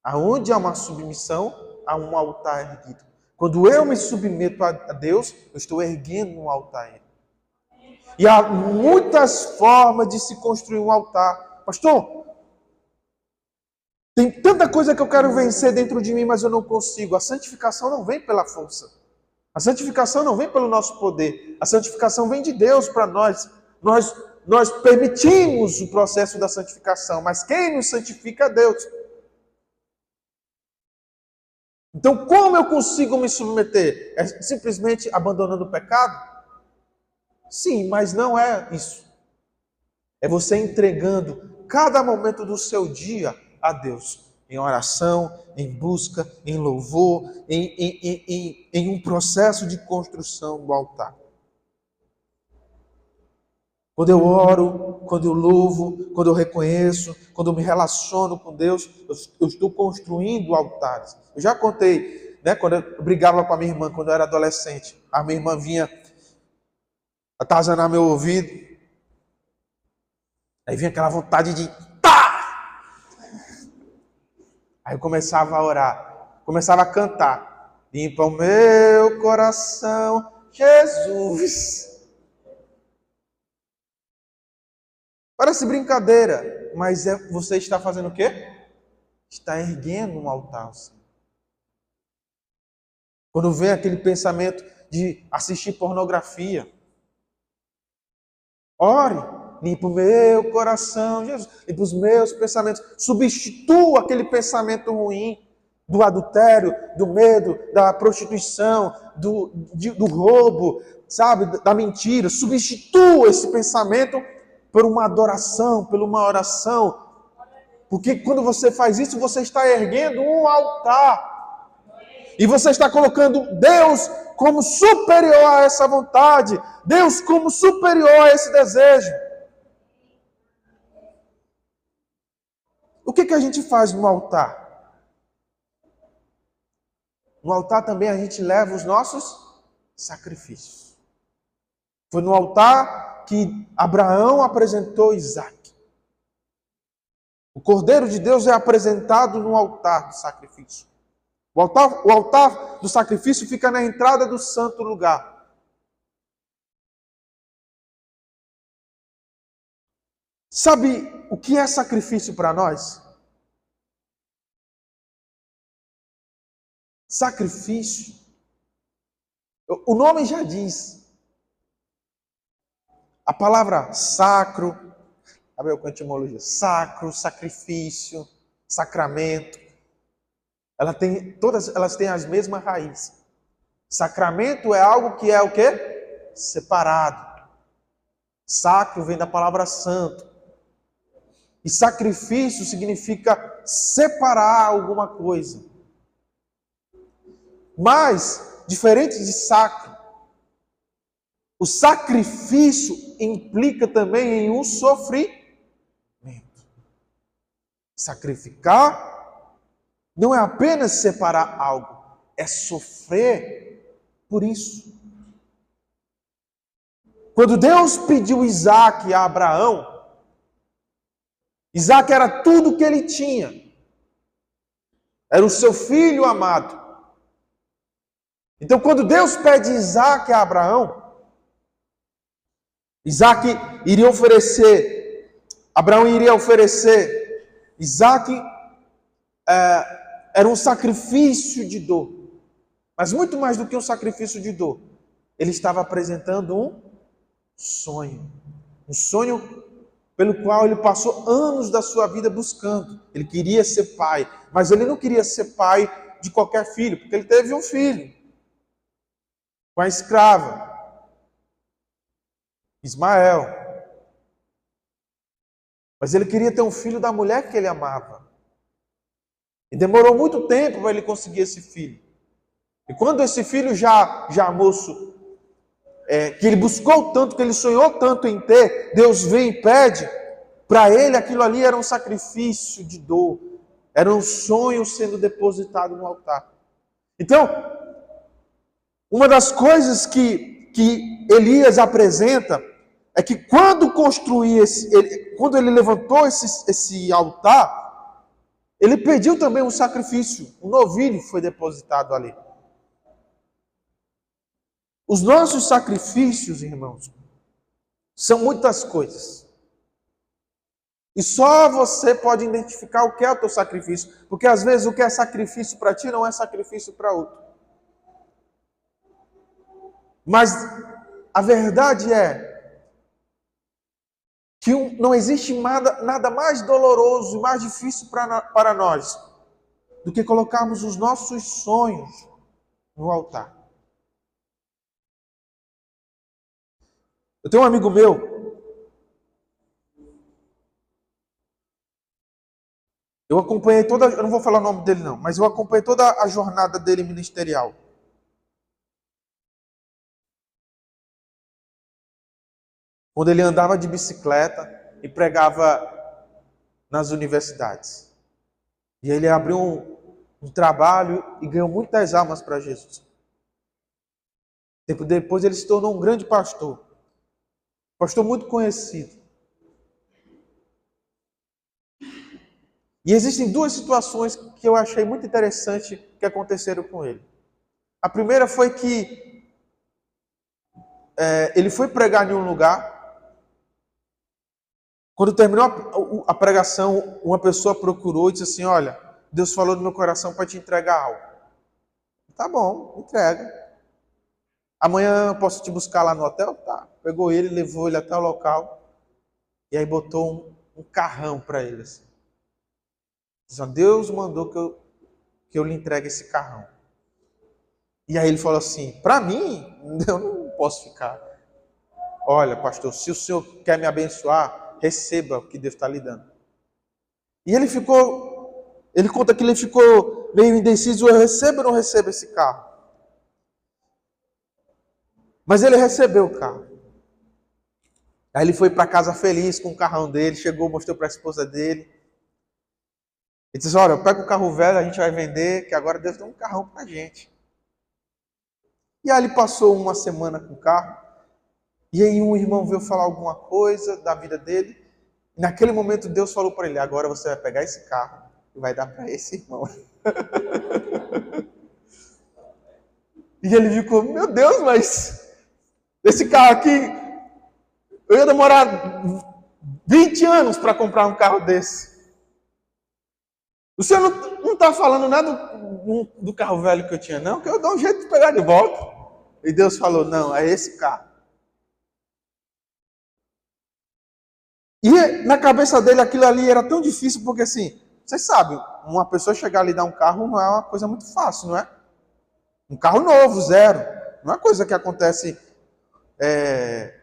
Aonde há uma submissão, há um altar erguido. Quando eu me submeto a Deus, eu estou erguendo um altar. E há muitas formas de se construir um altar. Pastor, tem tanta coisa que eu quero vencer dentro de mim, mas eu não consigo. A santificação não vem pela força. A santificação não vem pelo nosso poder. A santificação vem de Deus para nós. Nós nós permitimos o processo da santificação, mas quem nos santifica é Deus. Então, como eu consigo me submeter? É simplesmente abandonando o pecado? Sim, mas não é isso. É você entregando cada momento do seu dia a Deus, em oração, em busca, em louvor, em, em, em, em um processo de construção do altar. Quando eu oro, quando eu louvo, quando eu reconheço, quando eu me relaciono com Deus, eu, estou construindo altares. Eu já contei, né, quando eu brigava com a minha irmã quando eu era adolescente. A minha irmã vinha atazanar meu ouvido. Aí vinha aquela vontade de tá! Aí eu começava a orar, começava a cantar. Limpa o meu coração, Jesus. Parece brincadeira, mas é, você está fazendo o quê? Está erguendo um altar. Quando vem aquele pensamento de assistir pornografia, ore, limpa o meu coração, Jesus, limpa os meus pensamentos, substitua aquele pensamento ruim do adultério, do medo, da prostituição, do, de, do roubo, sabe, da mentira, substitua esse pensamento por uma adoração, por uma oração. Porque quando você faz isso, você está erguendo um altar. E você está colocando Deus como superior a essa vontade, Deus como superior a esse desejo. O que, que a gente faz no altar? No altar também a gente leva os nossos sacrifícios. Foi no altar que Abraão apresentou Isaac. O Cordeiro de Deus é apresentado no altar do sacrifício. O altar, o altar do sacrifício fica na entrada do santo lugar. Sabe o que é sacrifício para nós? Sacrifício. O nome já diz. A palavra sacro, sabe com a etimologia? Sacro, sacrifício, sacramento. Ela tem, todas elas têm as mesmas raízes. Sacramento é algo que é o quê? Separado. Sacro vem da palavra santo. E sacrifício significa separar alguma coisa. Mas, diferente de sacro, o sacrifício implica também em um sofrimento. Sacrificar não é apenas separar algo, é sofrer por isso. Quando Deus pediu Isaac a Abraão, Isaac era tudo que ele tinha, era o seu filho amado. Então, quando Deus pede Isaac a Abraão, Isaac iria oferecer, Abraão iria oferecer, Isaac é, era um sacrifício de dor, mas muito mais do que um sacrifício de dor, ele estava apresentando um sonho, um sonho pelo qual ele passou anos da sua vida buscando. Ele queria ser pai, mas ele não queria ser pai de qualquer filho, porque ele teve um filho com a escrava. Ismael. Mas ele queria ter um filho da mulher que ele amava. E demorou muito tempo para ele conseguir esse filho. E quando esse filho já, já moço, é, que ele buscou tanto, que ele sonhou tanto em ter, Deus vem e pede, para ele aquilo ali era um sacrifício de dor, era um sonho sendo depositado no altar. Então, uma das coisas que, que Elias apresenta é que quando construí esse, ele, quando ele levantou esse, esse altar, ele pediu também um sacrifício, um novilho foi depositado ali. Os nossos sacrifícios, irmãos, são muitas coisas. E só você pode identificar o que é o teu sacrifício, porque às vezes o que é sacrifício para ti não é sacrifício para outro. Mas a verdade é que não existe nada, nada mais doloroso e mais difícil para, para nós do que colocarmos os nossos sonhos no altar. Eu tenho um amigo meu, eu acompanhei toda, eu não vou falar o nome dele não, mas eu acompanhei toda a jornada dele ministerial. Quando ele andava de bicicleta e pregava nas universidades. E ele abriu um, um trabalho e ganhou muitas almas para Jesus. Tempo depois ele se tornou um grande pastor. Pastor muito conhecido. E existem duas situações que eu achei muito interessante que aconteceram com ele. A primeira foi que é, ele foi pregar em um lugar quando terminou a, pregação, uma pessoa procurou e disse assim: Olha, Deus falou no meu coração para te entregar algo. Tá bom, entrega. Amanhã eu posso te buscar lá no hotel? Tá. Pegou ele, levou ele até o local e aí botou um, um carrão para ele. Assim. Disse, Deus mandou que eu, que eu lhe entregue esse carrão. E aí ele falou assim: Para mim, eu não posso ficar. Olha, pastor, se o senhor quer me abençoar, receba o que Deus está lhe dando. E ele ficou, ele conta que ele ficou meio indeciso, eu recebo ou não recebo esse carro? Mas ele recebeu o carro. Aí ele foi para casa feliz com o carrão dele, chegou, mostrou para a esposa dele. Ele disse: Olha, pega o carro velho, a gente vai vender, que agora Deus deu um carrão para a gente. E aí ele passou uma semana com o carro. E aí um irmão veio falar alguma coisa da vida dele. E naquele momento Deus falou para ele: agora você vai pegar esse carro e vai dar para esse irmão. e ele ficou: meu Deus, mas esse carro aqui, eu ia demorar 20 anos para comprar um carro desse. O senhor não está falando nada do, do carro velho que eu tinha, não, que eu dou um jeito de pegar de volta. E Deus falou: não, é esse carro. E na cabeça dele aquilo ali era tão difícil, porque assim, vocês sabem, uma pessoa chegar ali e dar um carro não é uma coisa muito fácil, não é? Um carro novo, zero. Não é coisa que acontece é,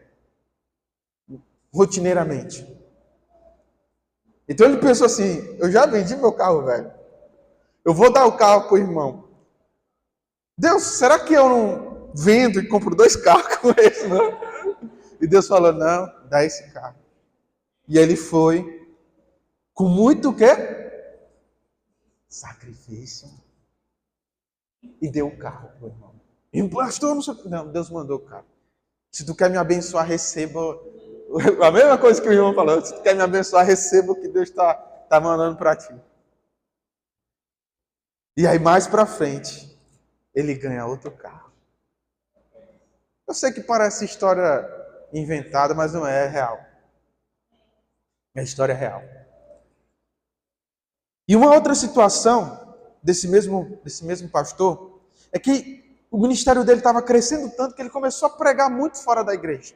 rotineiramente. Então ele pensou assim: eu já vendi meu carro, velho. Eu vou dar o carro para o irmão. Deus, será que eu não vendo e compro dois carros com esse, não? E Deus falou: não, dá esse carro. E ele foi com muito o quê? Sacrifício. E deu o carro para o irmão. E o pastor não, não, Deus mandou o carro. Se tu quer me abençoar, receba. A mesma coisa que o irmão falou. Se tu quer me abençoar, receba o que Deus está tá mandando para ti. E aí, mais para frente, ele ganha outro carro. Eu sei que parece história inventada, mas não é, é real. É a história real. E uma outra situação desse mesmo, desse mesmo pastor é que o ministério dele estava crescendo tanto que ele começou a pregar muito fora da igreja.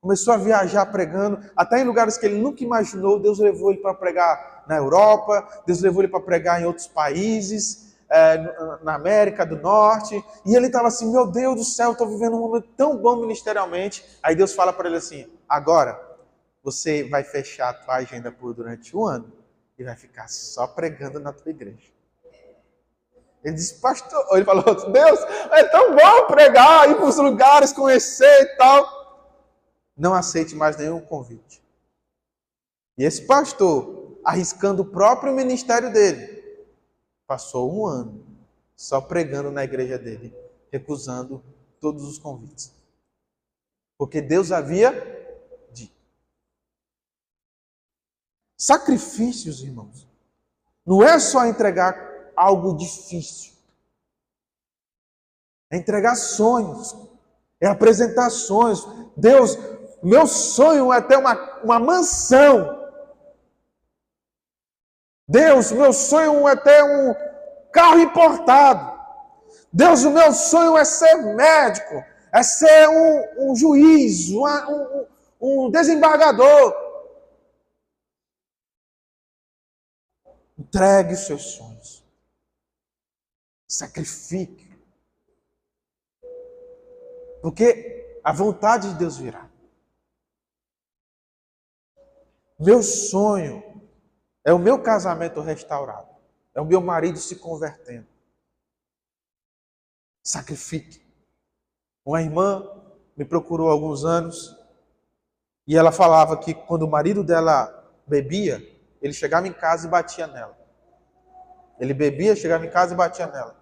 Começou a viajar pregando, até em lugares que ele nunca imaginou. Deus levou ele para pregar na Europa, Deus levou ele para pregar em outros países, é, na América do Norte. E ele estava assim: Meu Deus do céu, estou vivendo um momento tão bom ministerialmente. Aí Deus fala para ele assim: Agora, você vai fechar a tua agenda por durante um ano e vai ficar só pregando na tua igreja. Ele disse, pastor, ele falou, Deus, é tão bom pregar, ir para os lugares, conhecer e tal. Não aceite mais nenhum convite. E esse pastor, arriscando o próprio ministério dele, passou um ano só pregando na igreja dele, recusando todos os convites. Porque Deus havia Sacrifícios, irmãos, não é só entregar algo difícil, é entregar sonhos, é apresentar sonhos. Deus, meu sonho é ter uma, uma mansão. Deus, meu sonho é ter um carro importado. Deus, o meu sonho é ser médico, é ser um, um juiz, um, um desembargador. Entregue os seus sonhos. Sacrifique. Porque a vontade de Deus virá. Meu sonho é o meu casamento restaurado. É o meu marido se convertendo. Sacrifique. Uma irmã me procurou há alguns anos e ela falava que quando o marido dela bebia, ele chegava em casa e batia nela. Ele bebia, chegava em casa e batia nela.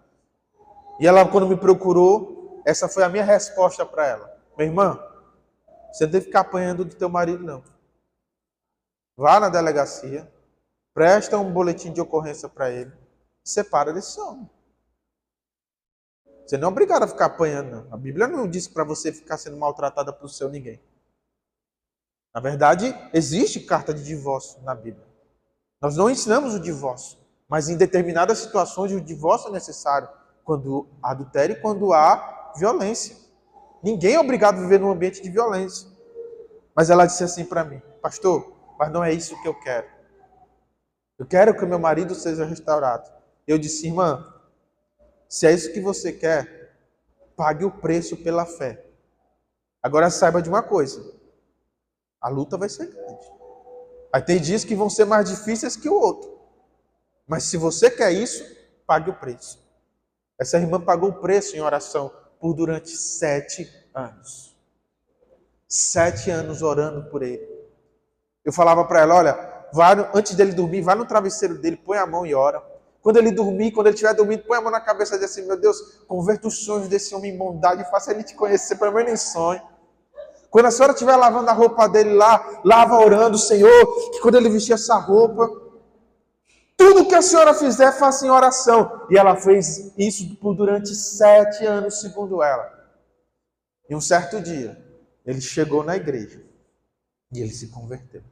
E ela, quando me procurou, essa foi a minha resposta para ela. Minha irmã, você não tem que ficar apanhando do teu marido, não. Vá na delegacia, presta um boletim de ocorrência para ele, separa desse homem. Você não é obrigado a ficar apanhando, não. A Bíblia não diz para você ficar sendo maltratada por seu ninguém. Na verdade, existe carta de divórcio na Bíblia. Nós não ensinamos o divórcio, mas em determinadas situações o divórcio é necessário, quando há adultério e quando há violência. Ninguém é obrigado a viver num ambiente de violência. Mas ela disse assim para mim, pastor, mas não é isso que eu quero. Eu quero que meu marido seja restaurado. Eu disse, irmã, se é isso que você quer, pague o preço pela fé. Agora saiba de uma coisa: a luta vai ser grande. Aí tem dias que vão ser mais difíceis que o outro. Mas se você quer isso, pague o preço. Essa irmã pagou o preço em oração por durante sete anos. Sete anos orando por ele. Eu falava para ela: olha, vai, antes dele dormir, vai no travesseiro dele, põe a mão e ora. Quando ele dormir, quando ele estiver dormindo, põe a mão na cabeça e diz assim: Meu Deus, converta os sonhos desse homem em bondade faça ele te conhecer, pelo menos em sonho. Quando a senhora estiver lavando a roupa dele lá, lava orando, Senhor, que quando ele vestir essa roupa, tudo que a senhora fizer, faça em oração. E ela fez isso durante sete anos, segundo ela. E um certo dia, ele chegou na igreja e ele se converteu.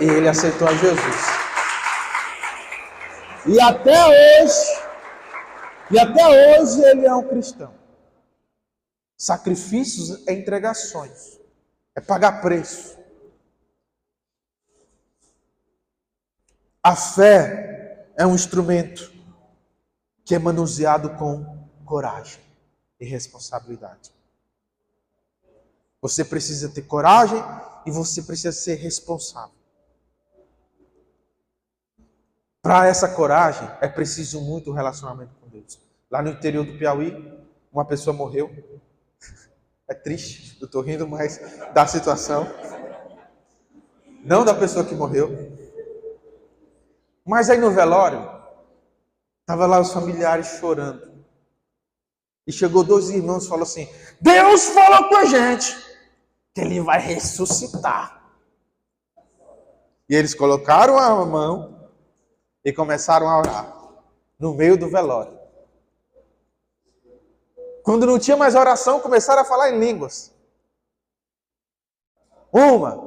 E ele aceitou a Jesus. E até hoje, e até hoje ele é um cristão. Sacrifícios é entregações, é pagar preço. A fé é um instrumento que é manuseado com coragem e responsabilidade. Você precisa ter coragem e você precisa ser responsável. Para essa coragem, é preciso muito relacionamento com Deus. Lá no interior do Piauí, uma pessoa morreu. É triste, eu estou rindo mais da situação. Não da pessoa que morreu. Mas aí no velório, estava lá os familiares chorando. E chegou dois irmãos e falou assim: Deus falou com a gente que ele vai ressuscitar. E eles colocaram a mão e começaram a orar no meio do velório. Quando não tinha mais oração, começaram a falar em línguas. Uma,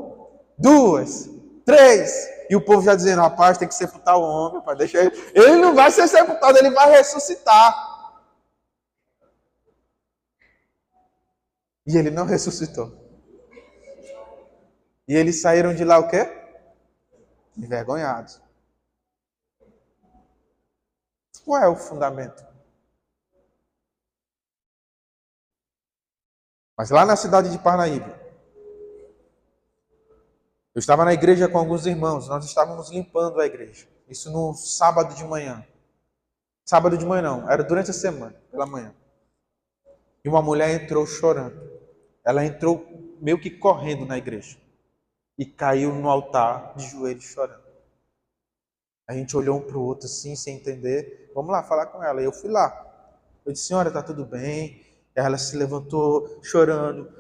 duas, três. E o povo já dizendo, rapaz, tem que sepultar o homem, para deixar ele. Ele não vai ser sepultado, ele vai ressuscitar. E ele não ressuscitou. E eles saíram de lá o quê? Envergonhados. Qual é o fundamento? Mas lá na cidade de Parnaíba, eu estava na igreja com alguns irmãos, nós estávamos limpando a igreja. Isso no sábado de manhã. Sábado de manhã não, era durante a semana, pela manhã. E uma mulher entrou chorando. Ela entrou meio que correndo na igreja e caiu no altar de joelhos chorando. A gente olhou um para o outro assim, sem entender. Vamos lá falar com ela. Eu fui lá. Eu disse, senhora, está tudo bem? Ela se levantou chorando.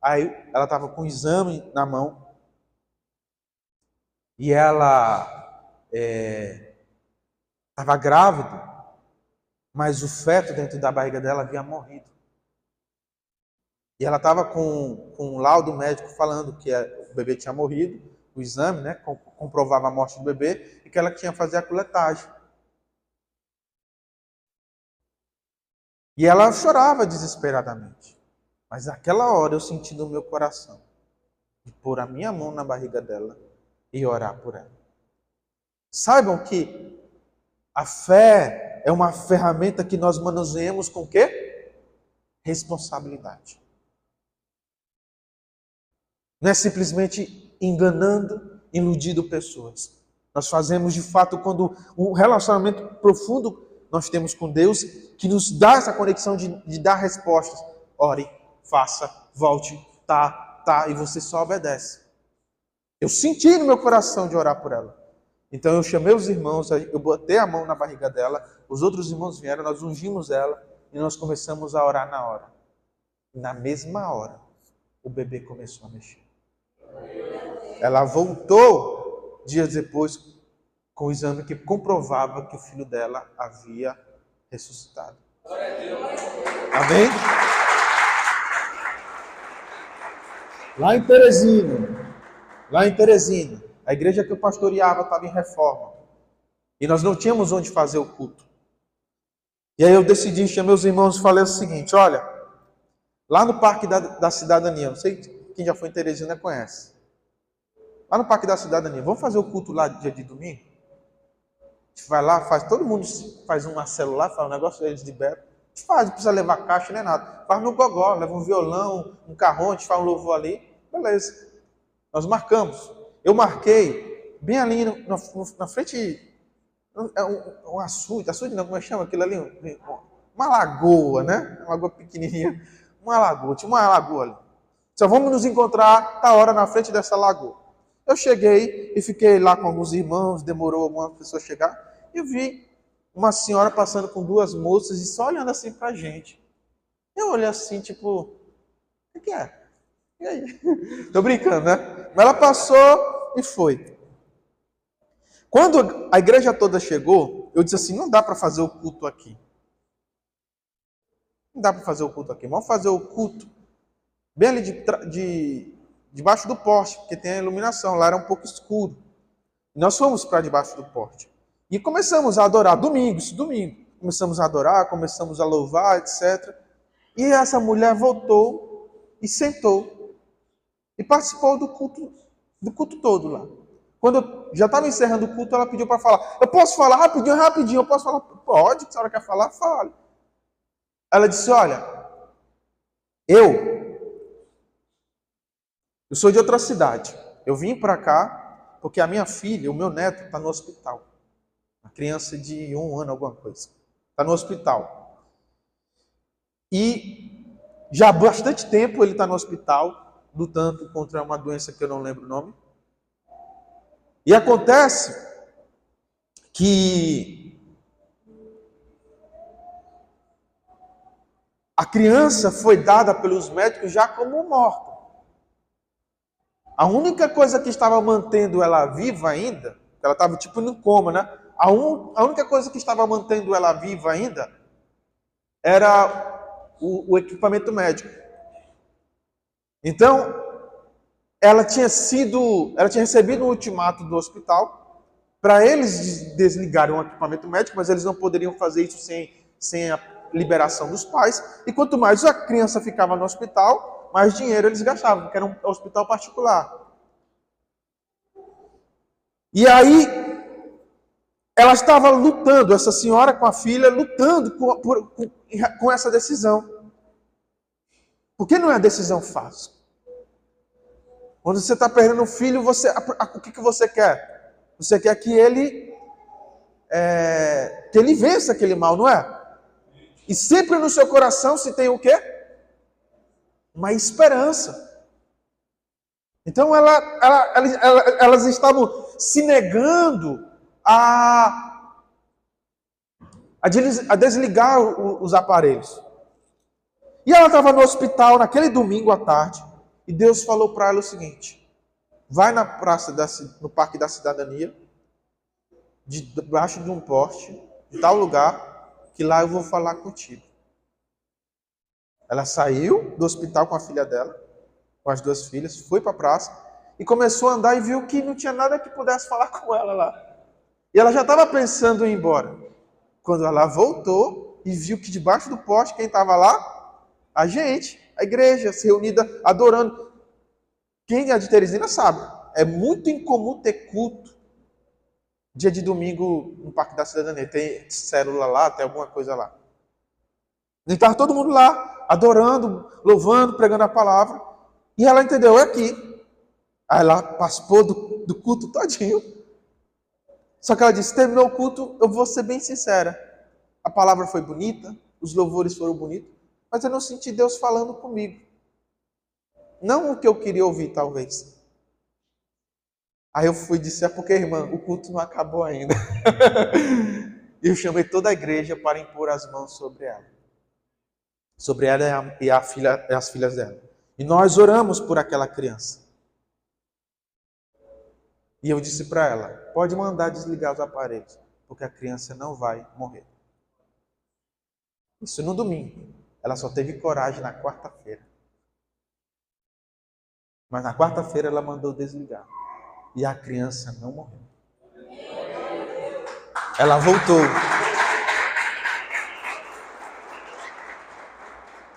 Aí ela estava com o exame na mão. E ela estava é, grávida, mas o feto dentro da barriga dela havia morrido. E ela estava com, com um laudo médico falando que o bebê tinha morrido, o exame né, comprovava a morte do bebê e que ela tinha que fazer a coletagem. E ela chorava desesperadamente. Mas naquela hora eu senti no meu coração de pôr a minha mão na barriga dela e orar por ela. Saibam que a fé é uma ferramenta que nós manuseamos com quê? Responsabilidade. Não é simplesmente enganando, iludindo pessoas. Nós fazemos de fato quando um relacionamento profundo nós temos com Deus que nos dá essa conexão de, de dar respostas. Ore, faça, volte, tá, tá, e você só obedece. Eu senti no meu coração de orar por ela. Então eu chamei os irmãos, eu botei a mão na barriga dela, os outros irmãos vieram, nós ungimos ela e nós começamos a orar na hora. Na mesma hora, o bebê começou a mexer. Ela voltou dias depois com o exame que comprovava que o filho dela havia ressuscitado. Amém? Lá em Teresina, lá em Teresina, a igreja que eu pastoreava estava em reforma. E nós não tínhamos onde fazer o culto. E aí eu decidi, chamei os irmãos e falei o seguinte: olha, lá no Parque da, da Cidadania, não sei quem já foi em Teresina conhece. Lá no Parque da Cidadania, vamos fazer o culto lá dia de domingo? A gente vai lá, faz, todo mundo faz uma célula, faz um negócio, eles liberam. A gente faz, não precisa levar caixa nem nada. Faz no gogó, leva um violão, um carrão, a gente faz um louvor ali. Beleza. Nós marcamos. Eu marquei bem ali no, no, na frente, é um, um açude, açude não, como é que chama aquilo ali? Uma lagoa, né? Uma lagoa pequenininha. Uma lagoa, tinha uma lagoa ali. Só vamos nos encontrar, tá hora na frente dessa lagoa. Eu cheguei e fiquei lá com alguns irmãos, demorou alguma pessoa chegar, e vi uma senhora passando com duas moças e só olhando assim pra gente. Eu olhei assim, tipo, o que é? E aí? Tô brincando, né? Mas ela passou e foi. Quando a igreja toda chegou, eu disse assim: não dá para fazer o culto aqui. Não dá para fazer o culto aqui. Vamos fazer o culto bem ali de, de, debaixo do poste, porque tem a iluminação. Lá era um pouco escuro. Nós fomos para debaixo do poste. E começamos a adorar. Domingo, isso domingo. Começamos a adorar, começamos a louvar, etc. E essa mulher voltou e sentou e participou do culto, do culto todo lá. Quando eu já estava encerrando o culto, ela pediu para falar. Eu posso falar rapidinho, rapidinho, eu posso falar? Pode, se a senhora quer falar, fale. Ela disse: Olha, eu, eu sou de outra cidade. Eu vim para cá porque a minha filha, o meu neto, está no hospital. Uma criança de um ano, alguma coisa. Está no hospital. E já há bastante tempo ele está no hospital lutando contra uma doença que eu não lembro o nome. E acontece que a criança foi dada pelos médicos já como morta. A única coisa que estava mantendo ela viva ainda, ela estava tipo no coma, né? A, un, a, única coisa que estava mantendo ela viva ainda era o, o equipamento médico. Então, ela tinha sido, ela tinha recebido um ultimato do hospital para eles desligarem o equipamento médico, mas eles não poderiam fazer isso sem, sem a liberação dos pais. E quanto mais a criança ficava no hospital, mais dinheiro eles gastavam, porque era um hospital particular. E aí, ela estava lutando, essa senhora com a filha, lutando com, com, com essa decisão. Porque não é a decisão fácil. Quando você está perdendo um filho, você, o que, que você quer? Você quer que ele é, que ele vença aquele mal, não é? E sempre no seu coração se tem o quê? Uma esperança. Então ela, ela, ela, elas estavam se negando a, a desligar os aparelhos. E ela estava no hospital naquele domingo à tarde, e Deus falou para ela o seguinte: vai na praça da, no Parque da Cidadania, debaixo de um poste, tal lugar, que lá eu vou falar contigo. Ela saiu do hospital com a filha dela, com as duas filhas, foi para a praça e começou a andar e viu que não tinha nada que pudesse falar com ela lá. E ela já estava pensando em ir embora. Quando ela voltou e viu que debaixo do poste, quem estava lá? A gente, a igreja, se reunida, adorando. Quem é de Teresina sabe. É muito incomum ter culto dia de domingo no Parque da Cidadania. Tem célula lá, tem alguma coisa lá. E estava todo mundo lá, adorando, louvando, pregando a palavra. E ela entendeu, é aqui. Aí ela participou do, do culto todinho. Só que ela disse, terminou o culto, eu vou ser bem sincera. A palavra foi bonita, os louvores foram bonitos, mas eu não senti Deus falando comigo. Não o que eu queria ouvir, talvez. Aí eu fui e disse: É porque, irmã, o culto não acabou ainda. eu chamei toda a igreja para impor as mãos sobre ela. Sobre ela e, a, e a filha, as filhas dela. E nós oramos por aquela criança. E eu disse para ela: Pode mandar desligar os aparelhos, porque a criança não vai morrer. Isso no domingo. Ela só teve coragem na quarta-feira. Mas na quarta-feira ela mandou desligar. E a criança não morreu. Ela voltou.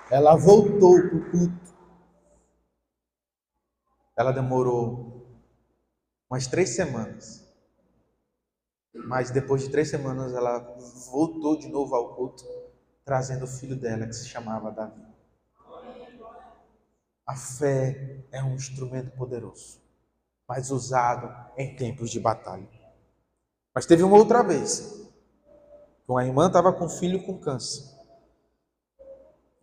Ela voltou para o culto. Ela demorou umas três semanas. Mas depois de três semanas ela voltou de novo ao culto, trazendo o filho dela que se chamava Davi. A fé é um instrumento poderoso, mas usado em tempos de batalha. Mas teve uma outra vez, uma irmã estava com um filho com câncer.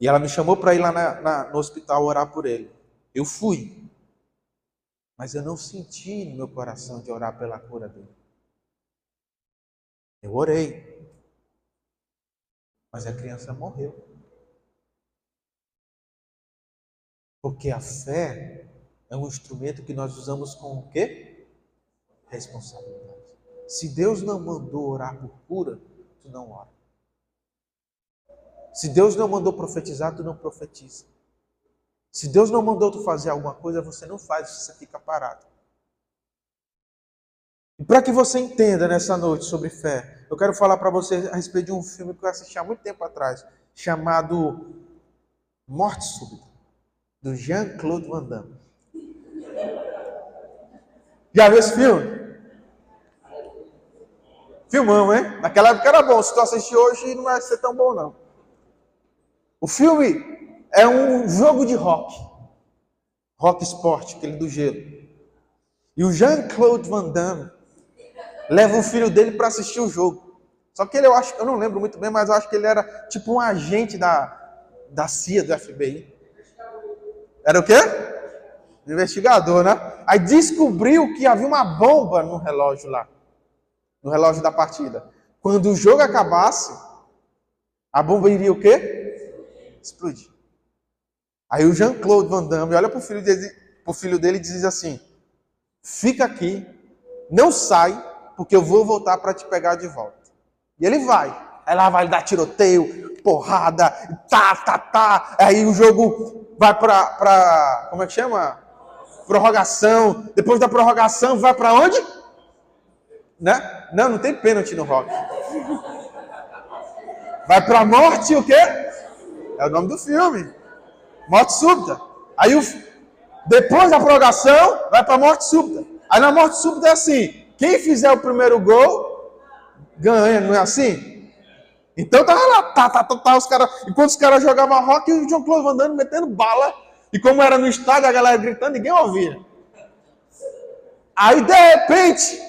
E ela me chamou para ir lá na, na, no hospital orar por ele. Eu fui. Mas eu não senti no meu coração de orar pela cura dele. Eu orei. Mas a criança morreu. Porque a fé é um instrumento que nós usamos com o quê? Responsabilidade. Se Deus não mandou orar por cura, tu não ora. Se Deus não mandou profetizar, tu não profetiza. Se Deus não mandou tu fazer alguma coisa, você não faz, você fica parado. E para que você entenda nessa noite sobre fé, eu quero falar para você a respeito de um filme que eu assisti há muito tempo atrás, chamado Morte Súbita do Jean-Claude Van Damme. Já viu esse filme? Filmão, hein? Naquela época era bom. Se tu assistir hoje, não vai ser tão bom, não. O filme é um jogo de rock. Rock esporte, aquele do gelo. E o Jean-Claude Van Damme leva o filho dele para assistir o jogo. Só que ele, eu acho, eu não lembro muito bem, mas eu acho que ele era tipo um agente da, da CIA, do FBI. Era o quê? Investigador, né? Aí descobriu que havia uma bomba no relógio lá. No relógio da partida. Quando o jogo acabasse, a bomba iria o quê? Explodir. Aí o Jean-Claude Van Damme olha para o filho, dele, filho dele e diz assim: Fica aqui, não sai, porque eu vou voltar para te pegar de volta. E ele vai. Aí lá vai dar tiroteio, porrada, tá, tá, tá. Aí o jogo vai para, como é que chama? Prorrogação. Depois da prorrogação, vai para onde? Né? Não, não tem pênalti no rock. Vai para morte o quê? É o nome do filme. Morte súbita. Aí o, depois da prorrogação, vai para morte súbita. Aí na morte súbita é assim: quem fizer o primeiro gol, ganha, não é assim? Então tava lá, tá, tá, tá, tá os caras. Enquanto os caras jogavam rock, o John Claude andando, metendo bala. E como era no estádio, a galera gritando, ninguém ouvia. Aí, de repente,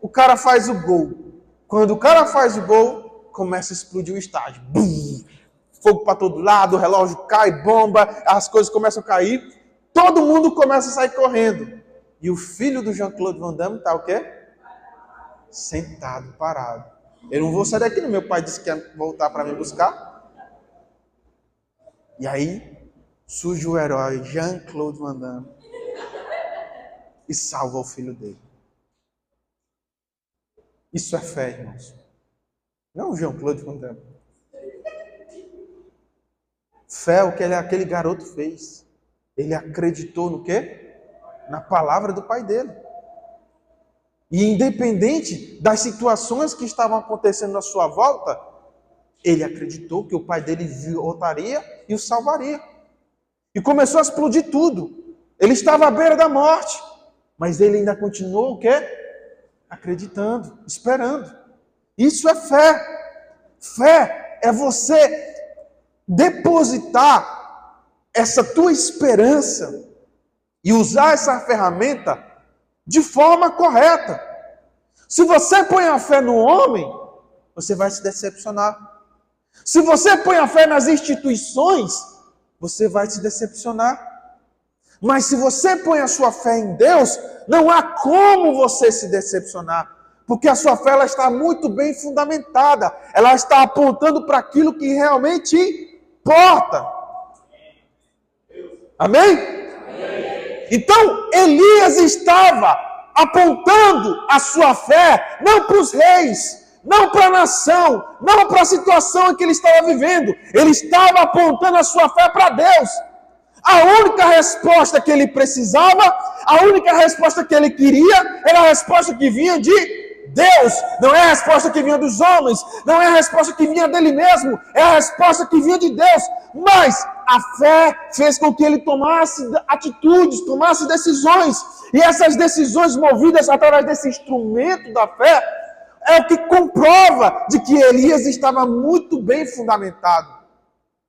o cara faz o gol. Quando o cara faz o gol, começa a explodir o estádio. Bum! Fogo para todo lado, o relógio cai, bomba, as coisas começam a cair. Todo mundo começa a sair correndo. E o filho do Jean-Claude Van Damme está o quê? Sentado, parado. Eu não vou sair daqui. Meu pai disse que ia voltar para me buscar. E aí surge o herói Jean-Claude Van Damme. e salva o filho dele. Isso é fé, irmãos. Não o João Claude Fontana. Fé é o que aquele garoto fez. Ele acreditou no quê? Na palavra do pai dele. E independente das situações que estavam acontecendo na sua volta, ele acreditou que o pai dele voltaria e o salvaria. E começou a explodir tudo. Ele estava à beira da morte, mas ele ainda continuou o quê? Acreditando, esperando. Isso é fé. Fé é você depositar essa tua esperança e usar essa ferramenta de forma correta. Se você põe a fé no homem, você vai se decepcionar. Se você põe a fé nas instituições, você vai se decepcionar. Mas se você põe a sua fé em Deus, não há como você se decepcionar, porque a sua fé ela está muito bem fundamentada, ela está apontando para aquilo que realmente importa. Amém? Então, Elias estava apontando a sua fé não para os reis, não para a nação, não para a situação em que ele estava vivendo. Ele estava apontando a sua fé para Deus. A única resposta que ele precisava, a única resposta que ele queria, era a resposta que vinha de Deus. Não é a resposta que vinha dos homens, não é a resposta que vinha dele mesmo, é a resposta que vinha de Deus. Mas a fé fez com que ele tomasse atitudes, tomasse decisões. E essas decisões movidas através desse instrumento da fé, é o que comprova de que Elias estava muito bem fundamentado.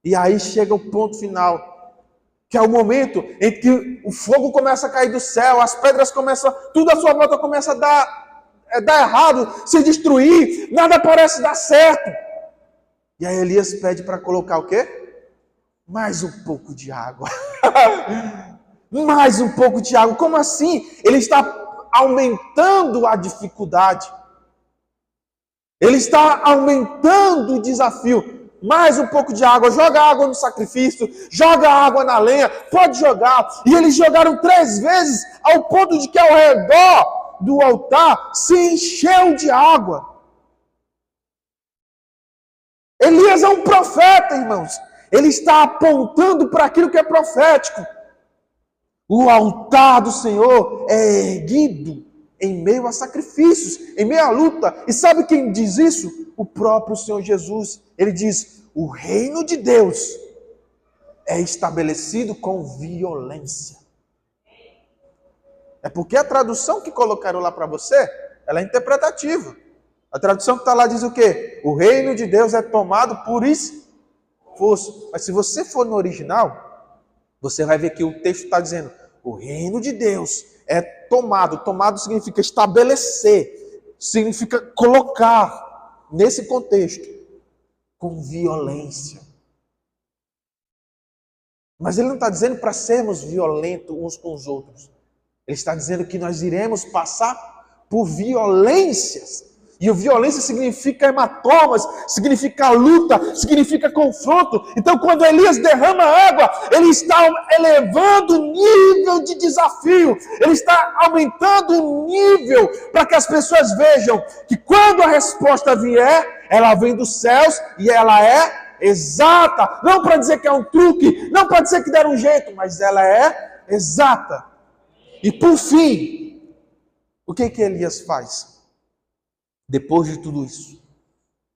E aí chega o ponto final, que é o momento em que o fogo começa a cair do céu, as pedras começam, tudo à sua volta começa a dar, é, dar errado, se destruir, nada parece dar certo. E aí Elias pede para colocar o quê? Mais um pouco de água. Mais um pouco de água. Como assim? Ele está aumentando a dificuldade. Ele está aumentando o desafio. Mais um pouco de água, joga água no sacrifício, joga água na lenha, pode jogar. E eles jogaram três vezes, ao ponto de que ao redor do altar se encheu de água. Elias é um profeta, irmãos. Ele está apontando para aquilo que é profético. O altar do Senhor é erguido em meio a sacrifícios, em meio à luta. E sabe quem diz isso? O próprio Senhor Jesus. Ele diz: o reino de Deus é estabelecido com violência. É porque a tradução que colocaram lá para você, ela é interpretativa. A tradução que está lá diz o quê? O reino de Deus é tomado por esforço. Mas se você for no original, você vai ver que o texto está dizendo: o reino de Deus é tomado. Tomado significa estabelecer, significa colocar nesse contexto com violência. Mas ele não está dizendo para sermos violentos uns com os outros. Ele está dizendo que nós iremos passar por violências e violência significa hematomas, significa luta, significa confronto. Então, quando Elias derrama água, ele está elevando o nível de desafio, ele está aumentando o nível para que as pessoas vejam que quando a resposta vier, ela vem dos céus e ela é exata. Não para dizer que é um truque, não para dizer que deram um jeito, mas ela é exata. E por fim, o que que Elias faz? Depois de tudo isso,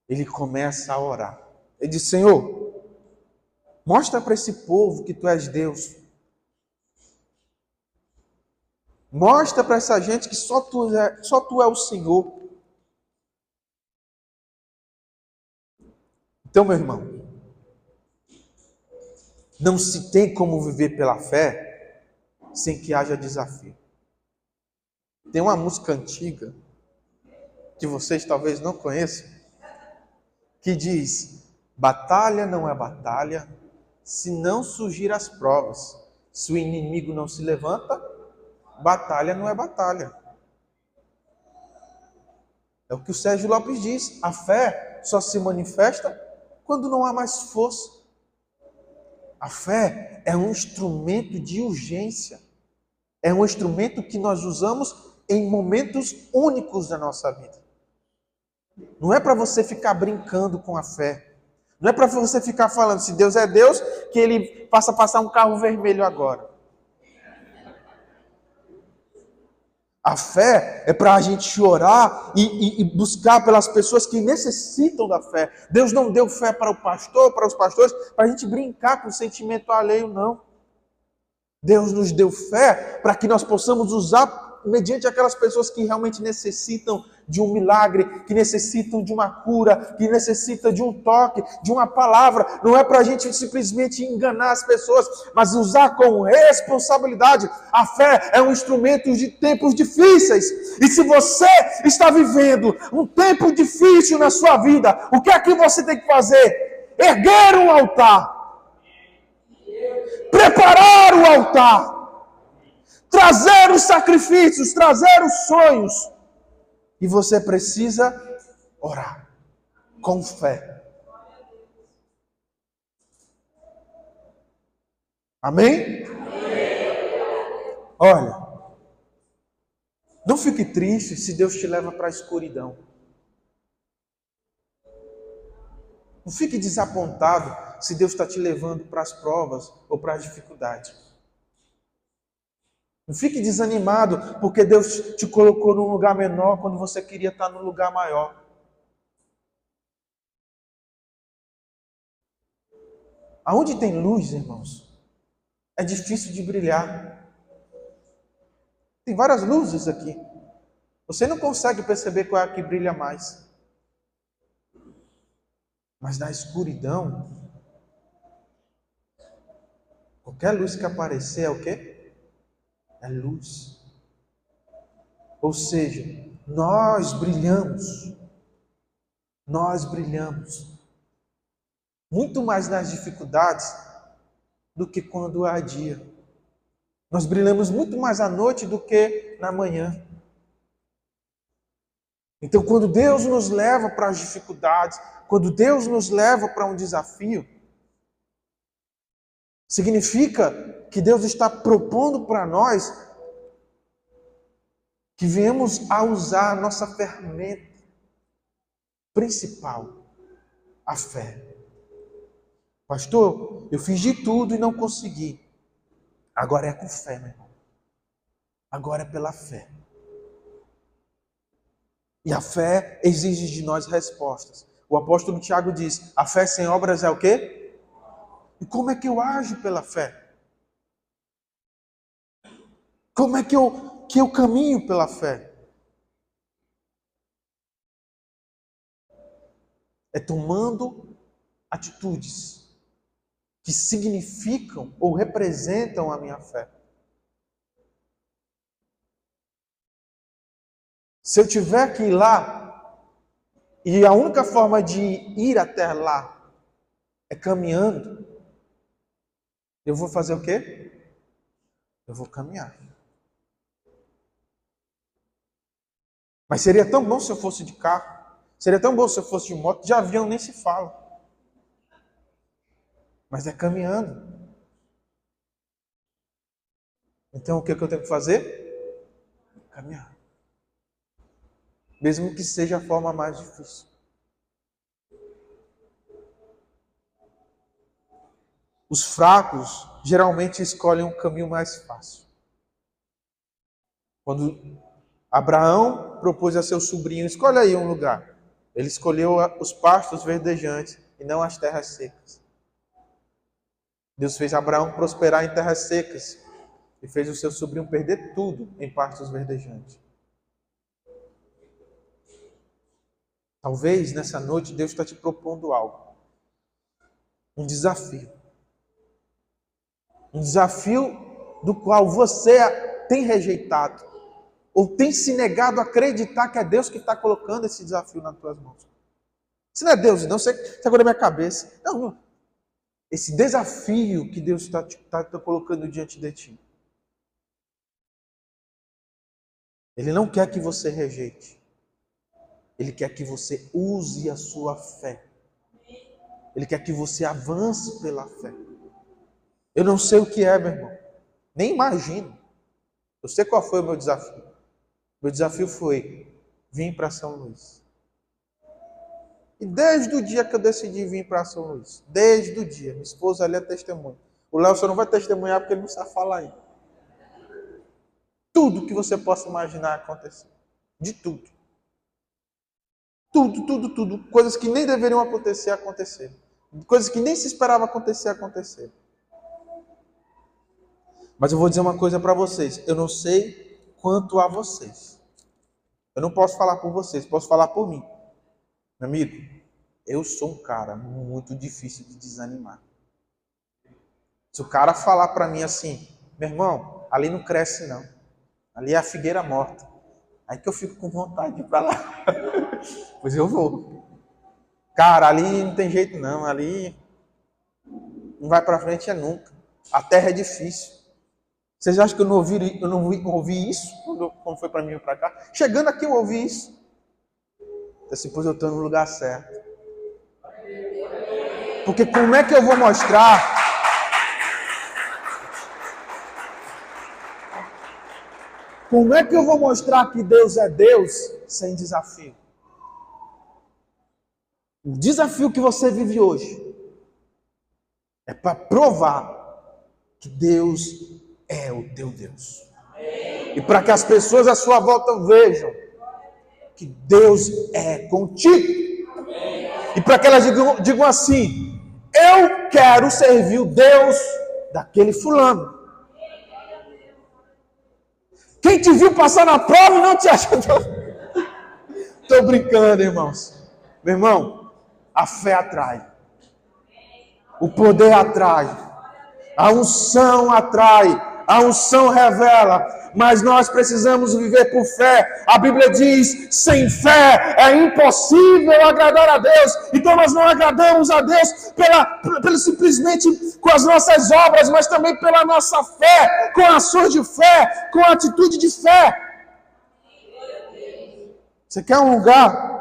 ele começa a orar. Ele diz: Senhor, mostra para esse povo que tu és Deus. Mostra para essa gente que só tu, é, só tu é o Senhor. Então, meu irmão, não se tem como viver pela fé sem que haja desafio. Tem uma música antiga que vocês talvez não conheçam, que diz: batalha não é batalha se não surgir as provas. Se o inimigo não se levanta, batalha não é batalha. É o que o Sérgio Lopes diz: a fé só se manifesta quando não há mais força. A fé é um instrumento de urgência. É um instrumento que nós usamos em momentos únicos da nossa vida. Não é para você ficar brincando com a fé. Não é para você ficar falando, se Deus é Deus, que ele passa a passar um carro vermelho agora. A fé é para a gente orar e, e, e, buscar pelas pessoas que necessitam da fé. Deus não deu fé para o pastor, para os pastores, para a gente brincar com o sentimento alheio, não. Deus nos deu fé para que nós possamos usar mediante aquelas pessoas que realmente necessitam de um milagre, que necessitam de uma cura, que necessitam de um toque, de uma palavra. Não é para a gente simplesmente enganar as pessoas, mas usar com responsabilidade. A fé é um instrumento de tempos difíceis. E se você está vivendo um tempo difícil na sua vida, o que é que você tem que fazer? Erguer um altar. Preparar o altar trazer os sacrifícios, trazer os sonhos. E você precisa orar com fé. Amém? Olha, não fique triste se Deus te leva para a escuridão. Não fique desapontado se Deus está te levando para as provas ou para as dificuldades. Não fique desanimado porque Deus te colocou num lugar menor quando você queria estar num lugar maior. Aonde tem luz, irmãos, é difícil de brilhar. Tem várias luzes aqui. Você não consegue perceber qual é a que brilha mais. Mas na escuridão, qualquer luz que aparecer é o quê? É luz. Ou seja, nós brilhamos, nós brilhamos muito mais nas dificuldades do que quando há dia. Nós brilhamos muito mais à noite do que na manhã. Então, quando Deus nos leva para as dificuldades, quando Deus nos leva para um desafio, significa que Deus está propondo para nós que venhamos a usar a nossa ferramenta principal, a fé. Pastor, eu fiz de tudo e não consegui. Agora é com fé, meu irmão. Agora é pela fé. E a fé exige de nós respostas. O apóstolo Tiago diz: a fé sem obras é o quê? E como é que eu ajo pela fé? Como é que eu, que eu caminho pela fé? É tomando atitudes que significam ou representam a minha fé. Se eu tiver que ir lá, e a única forma de ir até lá é caminhando, eu vou fazer o quê? Eu vou caminhar. Mas seria tão bom se eu fosse de carro. Seria tão bom se eu fosse de moto. De avião nem se fala. Mas é caminhando. Então o que, é que eu tenho que fazer? Caminhar. Mesmo que seja a forma mais difícil. Os fracos geralmente escolhem um caminho mais fácil. Quando Abraão propôs a seu sobrinho: escolha aí um lugar. Ele escolheu os pastos verdejantes e não as terras secas. Deus fez Abraão prosperar em terras secas e fez o seu sobrinho perder tudo em pastos verdejantes. Talvez nessa noite Deus está te propondo algo, um desafio. Um desafio do qual você tem rejeitado ou tem se negado a acreditar que é Deus que está colocando esse desafio nas tuas mãos. Se não é Deus, não, você na minha cabeça. Não, não. Esse desafio que Deus está tá, tá colocando diante de ti. Ele não quer que você rejeite. Ele quer que você use a sua fé. Ele quer que você avance pela fé. Eu não sei o que é, meu irmão. Nem imagino. Eu sei qual foi o meu desafio. Meu desafio foi vir para São Luís. E desde o dia que eu decidi vir para São Luís, desde o dia, minha esposa ali é testemunha. O Léo só não vai testemunhar porque ele não sabe falar ainda. Tudo que você possa imaginar aconteceu. De tudo. Tudo, tudo, tudo. Coisas que nem deveriam acontecer, aconteceram. Coisas que nem se esperava acontecer, aconteceram. Mas eu vou dizer uma coisa para vocês. Eu não sei quanto a vocês. Eu não posso falar por vocês, posso falar por mim. Meu amigo, eu sou um cara muito difícil de desanimar. Se o cara falar para mim assim, meu irmão, ali não cresce não. Ali é a figueira morta. Aí que eu fico com vontade de ir para lá. pois eu vou. Cara, ali não tem jeito não. Ali não vai para frente é nunca. A terra é difícil. Vocês acham que eu não ouvi, eu não ouvi isso quando, quando foi para mim para cá? Chegando aqui eu ouvi isso. Assim, pois eu estou no lugar certo. Porque como é que eu vou mostrar Como é que eu vou mostrar que Deus é Deus sem desafio? O desafio que você vive hoje é para provar que Deus é o teu Deus. E para que as pessoas à sua volta vejam que Deus é contigo. E para que elas digam, digam assim: Eu quero servir o Deus daquele fulano. Quem te viu passar na prova não te ajudou. Estou brincando, irmãos. Meu irmão, a fé atrai. O poder atrai. A unção atrai. A unção revela mas nós precisamos viver por fé. A Bíblia diz: sem fé é impossível agradar a Deus. Então nós não agradamos a Deus pela, pela, simplesmente com as nossas obras, mas também pela nossa fé, com ações de fé, com atitude de fé. Você quer um lugar?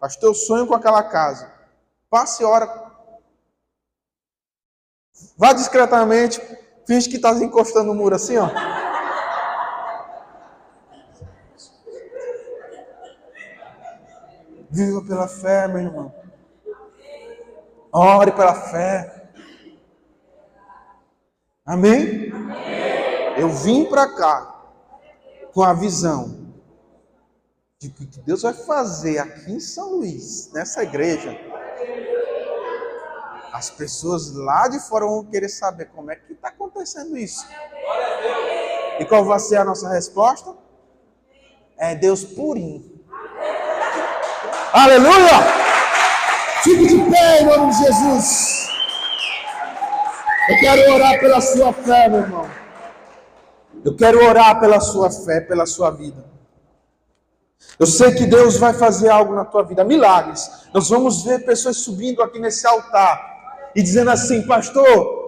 Pastor, eu sonho com aquela casa. Passe hora. Vá discretamente, finge que está encostando no muro assim, ó. Viva pela fé, meu irmão. Ore pela fé. Amém? Amém. Eu vim para cá com a visão de que Deus vai fazer aqui em São Luís, nessa igreja. As pessoas lá de fora vão querer saber como é que está acontecendo isso. E qual vai ser a nossa resposta? É Deus purinho. Aleluia! Fique de pé em nome de Jesus. Eu quero orar pela sua fé, meu irmão. Eu quero orar pela sua fé, pela sua vida. Eu sei que Deus vai fazer algo na tua vida, milagres. Nós vamos ver pessoas subindo aqui nesse altar e dizendo assim, pastor,